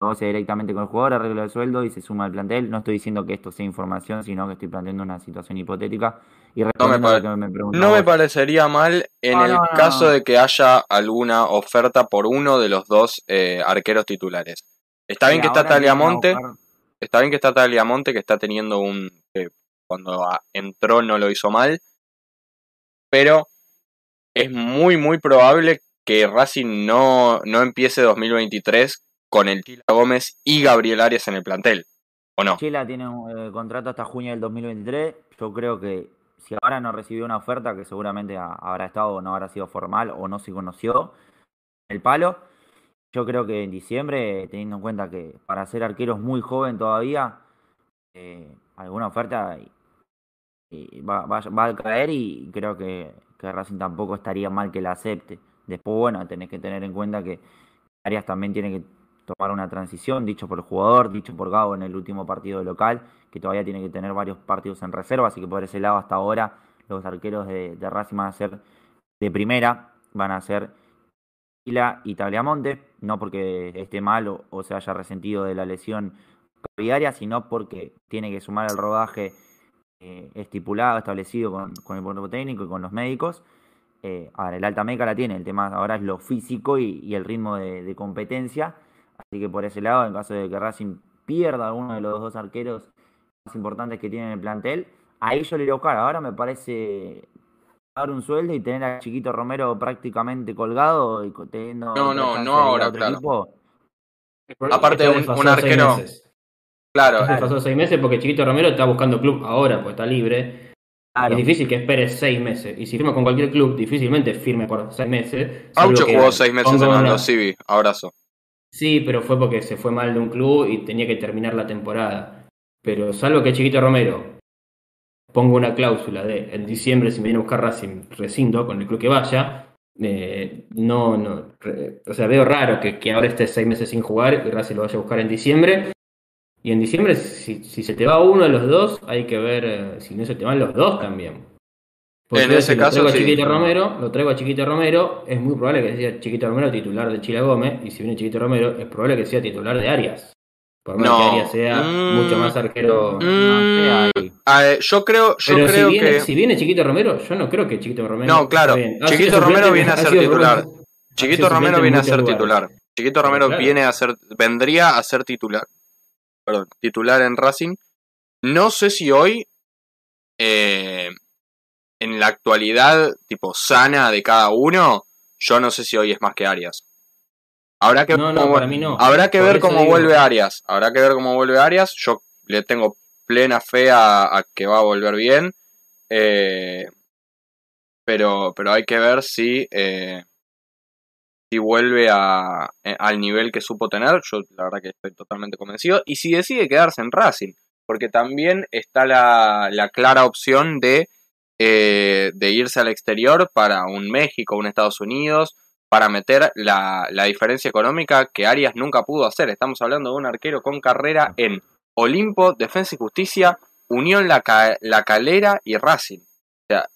negocia directamente con el jugador, arregla el sueldo y se suma al plantel. No estoy diciendo que esto sea información, sino que estoy planteando una situación hipotética y respondiendo a pare- me No me parecería mal en No, el no, no, caso no. de que haya alguna oferta por uno de los dos eh, arqueros titulares. Está bien que está Tagliamonte, buscar- está bien que está Tagliamonte, que está teniendo un... cuando ah, entró no lo hizo mal, pero es muy, muy probable que Racing no, no empiece 2023 con el Tila Gómez y Gabriel Arias en el plantel, ¿o no? Chila tiene un eh, contrato hasta junio del 2023. Yo creo que si ahora no recibió una oferta, que seguramente ha- habrá estado o no habrá sido formal o no se conoció el palo, yo creo que en diciembre, teniendo en cuenta que para ser arquero es muy joven todavía, eh, alguna oferta va- va a caer y creo que, que Racing tampoco estaría mal que la acepte. Después, bueno, tenés que tener en cuenta que Arias también tiene que tomar una transición, dicho por el jugador, dicho por Gago en el último partido local, que todavía tiene que tener varios partidos en reserva, así que por ese lado hasta ahora los arqueros de, de Racing van a ser de primera, van a ser Vila y Tagliamonte, no porque esté mal o, o se haya resentido de la lesión capilaria, sino porque tiene que sumar el rodaje eh, estipulado, establecido con, con el cuerpo técnico y con los médicos. Eh, ahora, el alta meca la tiene, el tema ahora es lo físico y, y el ritmo de, de competencia. Así que por ese lado, en caso de que Racing pierda alguno de los dos arqueros más importantes que tiene en el plantel, ahí yo le iría a buscar. Ahora me parece dar un sueldo y tener a Chiquito Romero prácticamente colgado y teniendo No, no, no de ahora, claro. equipo. Aparte, Esto un- un arquero- meses. Claro, desfasó seis meses porque Chiquito Romero está buscando club ahora, pues está libre. Claro. Es difícil que espere seis meses. Y si firma con cualquier club, difícilmente firme por seis meses. Aucho jugó seis meses en Aldo Civi, abrazo. Sí, pero fue porque se fue mal de un club y tenía que terminar la temporada. Pero salvo que Chiquito Romero ponga una cláusula de en diciembre, si me viene a buscar Racing, rescindo con el club que vaya. eh, no, no. re- o sea, veo raro que, que ahora esté seis meses sin jugar y Racing lo vaya a buscar en diciembre. Y en diciembre, si, si se te va uno de los dos, hay que ver eh, si no se te van los dos también. Porque En yo ese si lo caso, traigo a sí. Chiquito Romero, lo traigo a Chiquito Romero, es muy probable que sea Chiquito Romero titular de Chila Gómez, y si viene Chiquito Romero, es probable que sea titular de Arias. Por más No. que Arias sea Mm. mucho más arquero. Mm, No sé ahí. a ver, yo creo, yo Pero si creo viene, que. si viene Chiquito Romero, yo no creo que Chiquito Romero. No, claro, Chiquito Romero viene a ser titular. Chiquito Romero viene a ser titular. Chiquito Romero viene a ser, vendría a ser titular. Perdón, titular en Racing. No sé si hoy, eh, en la actualidad, tipo sana de cada uno, yo no sé si hoy es más que Arias. Habrá que, No, no, para mí no. habrá que Por ver cómo digo- vuelve Arias. Habrá que ver cómo vuelve Arias. Yo le tengo plena fe a, a que va a volver bien. Eh, pero, pero hay que ver si, eh, si vuelve a, eh, al nivel que supo tener. Yo la verdad que estoy totalmente convencido. Y si decide quedarse en Racing. Porque también está la, la clara opción de, eh, de irse al exterior para un México, un Estados Unidos, para meter la, la diferencia económica que Arias nunca pudo hacer. Estamos hablando de un arquero con carrera en Olimpo, Defensa y Justicia, Unión La, Ca- La Calera y Racing. O sea,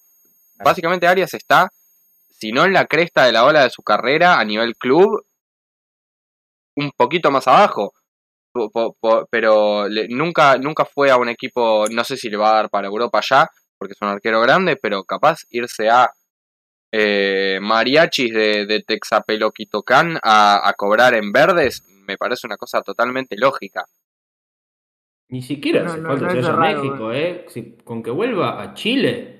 básicamente Arias está, si no en la cresta de la ola de su carrera a nivel club, un poquito más abajo. Pero nunca, nunca fue a un equipo, no sé si le va a dar para Europa ya, porque es un arquero grande, pero capaz irse a eh, mariachis de, de Texapeloquitocán a, a cobrar en verdes, me parece una cosa totalmente lógica. Ni siquiera No, hace no, falta no que es vaya a México, ¿eh? Si- con que vuelva a Chile,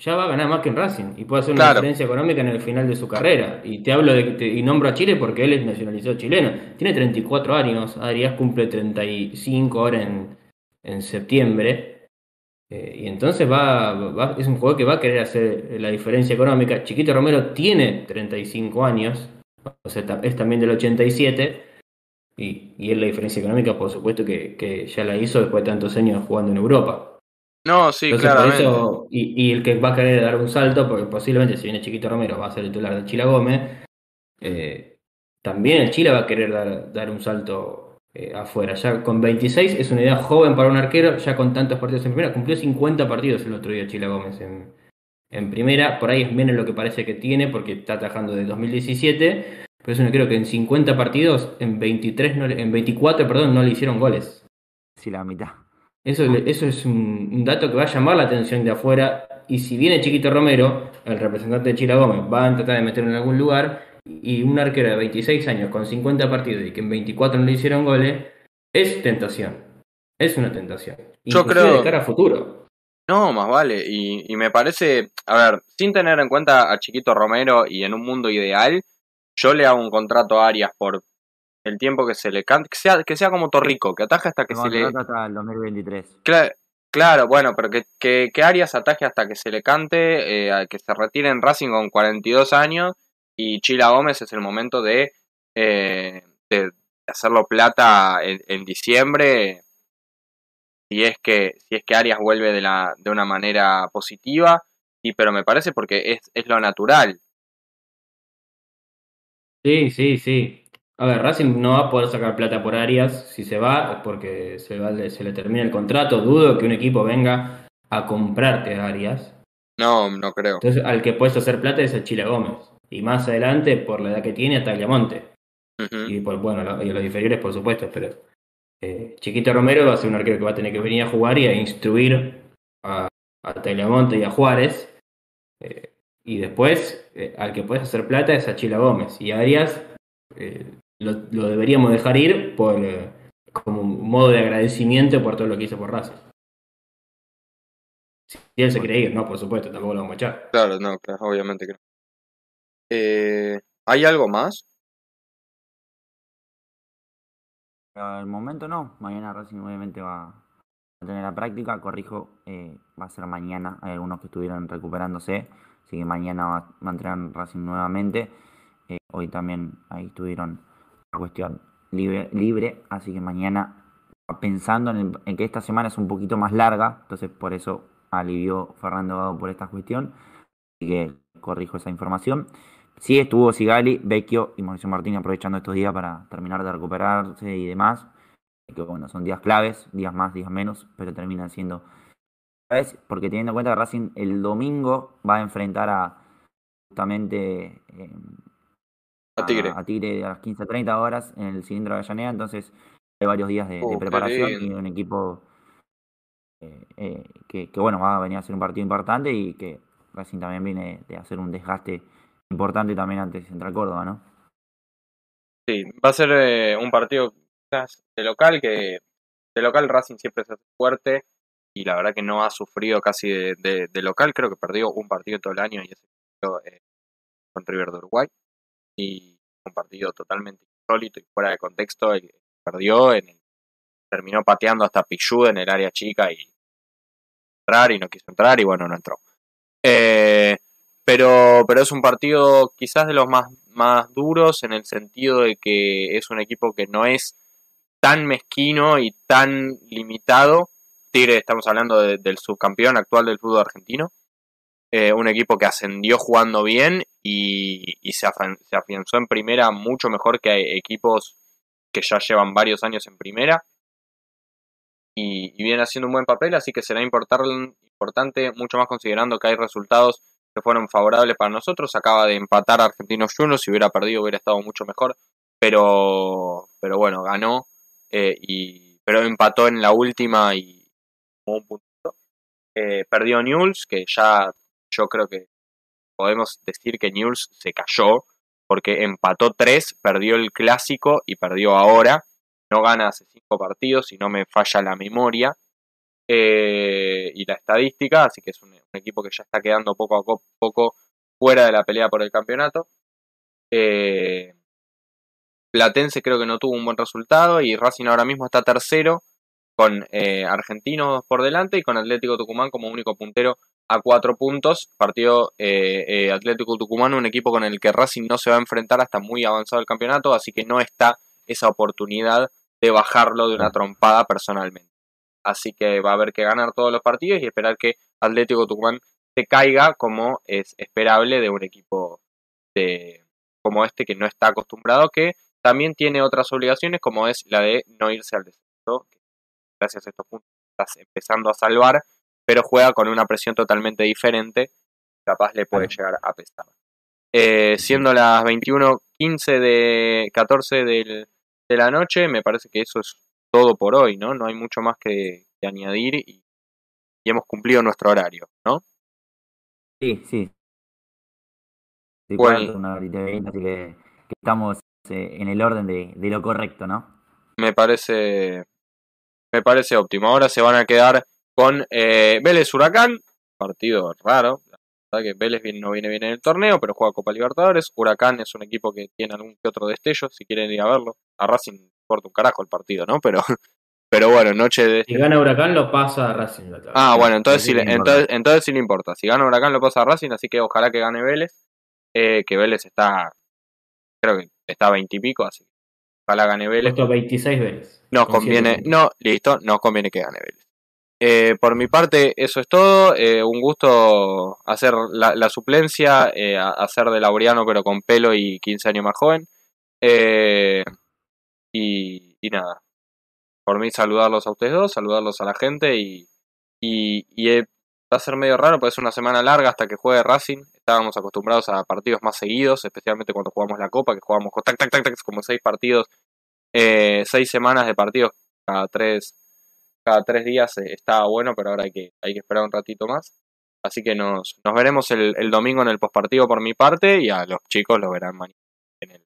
ya va a ganar más que en Racing y puede hacer una Claro. diferencia económica en el final de su carrera. Y te hablo de te- y nombro a Chile porque él es nacionalizado chileno. Tiene 34 años, Arias cumple 35 ahora en, en septiembre. Eh, y entonces va, va- es un jugador que va a querer hacer la diferencia económica. Chiquito Romero tiene 35 años, o sea, es también del 87. Y, y él la diferencia económica, por supuesto, que, que ya la hizo después de tantos años jugando en Europa. No, sí, Entonces, por claramente. eso, y, y el que va a querer dar un salto, porque posiblemente si viene Chiquito Romero va a ser el titular de Chila Gómez, eh, también el Chile va a querer dar, dar un salto eh, afuera. Ya con 26 es una idea joven para un arquero, ya con tantos partidos en primera, cumplió 50 partidos el otro día Chila Gómez en, en primera, por ahí es menos lo que parece que tiene, porque está atajando de 2017, pero es un arquero que en 50 partidos, en 23, no le- en 24, perdón, no le hicieron goles. Sí, la mitad. Eso, eso es un, un dato que va a llamar la atención de afuera. Y si viene Chiquito Romero, el representante de Chila Gómez, va a tratar de meterlo en algún lugar. Y un arquero de 26 años con 50 partidos y que en 24 no le hicieron goles, es tentación. Es una tentación. Yo Inclusive creo- de cara a futuro. No, más vale. Y, y me parece, a ver, sin tener en cuenta a Chiquito Romero y en un mundo ideal, yo le hago un contrato a Arias por el tiempo que se le cante, que sea, que sea como Torrico, que ataje hasta que El se le... contrato hasta el 2023. Cla- Claro, bueno, pero que, que, que Arias ataje hasta que se le cante, eh, a que se retire en Racing con 42 años y Chila Gómez es el momento de, eh, de hacerlo plata en, en diciembre si es que si es que Arias vuelve de la de una manera positiva y pero me parece porque es, es lo natural Sí, sí, sí. A ver, Racing no va a poder sacar plata por Arias. Si se va, es porque se, va- se le termina el contrato. Dudo que un equipo venga a comprarte a Arias. no no creo Entonces, al que puedes hacer plata es a Chila Gómez. Y más adelante, por la edad que tiene, a Tagliamonte. Y por, bueno, lo- y los inferiores, por supuesto, pero eh, Chiquito Romero va a ser un arquero que va a tener que venir a jugar y a instruir a, a Tagliamonte y a Juárez. Eh, y después, eh, al que puedes hacer plata es a Chila Gómez. Y Arias eh, lo, lo deberíamos dejar ir por eh, como un modo de agradecimiento por todo lo que hizo por Racing. Si él se quiere ir, no, por supuesto, tampoco lo vamos a echar. claro no claro obviamente que no Eh, hay algo más Al momento no. Mañana Racing obviamente va a tener la práctica. Corrijo, eh, va a ser mañana. Hay algunos que estuvieron recuperándose. Así que mañana va, a entrenar Racing nuevamente. Eh, hoy también ahí estuvieron cuestión libre. Así que mañana, pensando en, que esta semana es un poquito más larga. Entonces por eso alivió Fernando Gago por esta cuestión. Así que corrijo esa información. Sí estuvo Sigali, Vecchio y Mauricio Martín aprovechando estos días para terminar de recuperarse y demás. Que bueno, son días claves, días más, días menos, pero terminan siendo vez, porque teniendo en cuenta que Racing el domingo va a enfrentar a justamente eh, A Tigre. a Tigre a las 15.30 horas en el cilindro de Avellaneda, entonces hay varios días de, de qué preparación y un equipo eh, eh, que, que, bueno, va a venir a ser un partido importante y que Racing también viene de hacer un desgaste importante también ante Central Córdoba, ¿no? Sí, va a ser eh, un partido quizás de local que de local Racing siempre se hace fuerte y la verdad que no ha sufrido casi de, de- de local, creo que perdió un partido todo el año y ese partido con River de Uruguay y un partido totalmente insólito y fuera de contexto el perdió en el- terminó pateando hasta Pichu en el área chica y entrar y no quiso entrar y bueno no entró. Eh, pero, pero es un partido quizás de los más, más duros en el sentido de que es un equipo que no es tan mezquino y tan limitado. Tigre, estamos hablando de- del subcampeón actual del fútbol argentino. Eh, un equipo que ascendió jugando bien y, y se, afianzó en primera mucho mejor que equipos que ya llevan varios años en primera. Y, y viene haciendo un buen papel, así que será importante, mucho más considerando que hay resultados que fueron favorables para nosotros. Acaba de empatar a Argentinos Juniors, si hubiera perdido hubiera estado mucho mejor, pero, pero bueno, ganó, eh, y, pero empató en la última y un puntito. Eh, perdió Newell's, que ya yo creo que podemos decir que Newell's se cayó, porque empató 3, perdió el clásico y perdió ahora. No gana hace 5 partidos, si no me falla la memoria eh, y la estadística, así que es un, equipo que ya está quedando poco a co- poco fuera de la pelea por el campeonato. Eh, Platense creo que no tuvo un buen resultado y Racing ahora mismo está tercero con eh, Argentinos por delante y con Atlético Tucumán como único puntero a cuatro puntos. Partido eh, eh, Atlético Tucumán, un equipo con el que Racing no se va a enfrentar hasta muy avanzado el campeonato, así que no está esa oportunidad de bajarlo de una trompada personalmente. Así que va a haber que ganar todos los partidos y esperar que Atlético Tucumán se caiga como es esperable de un equipo de, como este que no está acostumbrado, que también tiene otras obligaciones como es la de no irse al descenso, gracias a estos puntos estás empezando a salvar, pero juega con una presión totalmente diferente, capaz le puede llegar a pesar. Eh, siendo las 21.15 de 14 del, de la noche, me parece que eso es todo por hoy, ¿no? No hay mucho más que, que añadir y, y hemos cumplido nuestro horario, ¿no? Sí, sí. Sí, Bueno. cuarto, una horita y veinte, así que, que estamos eh, en el orden de, de lo correcto, ¿no? Me parece me parece óptimo. Ahora se van a quedar con eh, Vélez Huracán, partido raro. La verdad que Vélez no viene bien en el torneo, pero juega Copa Libertadores. Huracán es un equipo que tiene algún que otro destello, si quieren ir a verlo. A Racing importa un carajo el partido, ¿no? Pero, pero bueno, noche de Si gana Huracán, lo pasa a Racing. la. Ah, bueno, entonces sí, le- entonces, entonces sí le importa. Si gana Huracán lo pasa a Racing, así que ojalá que gane Vélez. Eh, que Vélez está, creo que está a 20 y pico, así que ojalá gane Vélez. Puesto 26 Vélez. Nos conviene, no, listo, nos conviene que gane Vélez. Eh, por mi parte, eso es todo. Eh, un gusto hacer la, suplencia, eh, hacer de Laureano, pero con pelo y 15 años más joven. Eh, y, y nada, por mí saludarlos a ustedes dos, saludarlos a la gente y, y, va a ser medio raro, porque es una semana larga hasta que juegue Racing. Estábamos acostumbrados a partidos más seguidos, especialmente cuando jugamos la Copa, que jugamos con tac, tac, tac, tac, como seis partidos, seis semanas de partidos cada tres, cada tres días eh, estaba bueno, pero ahora hay que, hay que esperar un ratito más. Así que nos, nos veremos el, el domingo en el postpartido por mi parte y a los chicos lo verán mañana en el,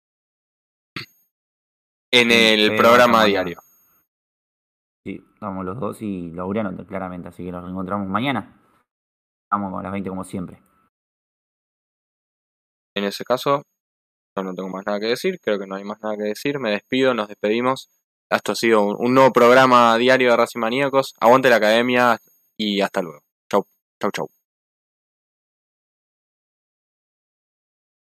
en Sí, el sí, programa diario. Sí, estamos los dos y Laureano claramente, así que nos reencontramos mañana. Vamos a las 20 como siempre. En ese caso, yo no tengo más nada que decir, creo que no hay más nada que decir. Me despido, nos despedimos. Esto ha sido un, nuevo programa diario de Racing Maníacos. Aguante la academia y hasta luego. Chau, chau, chau.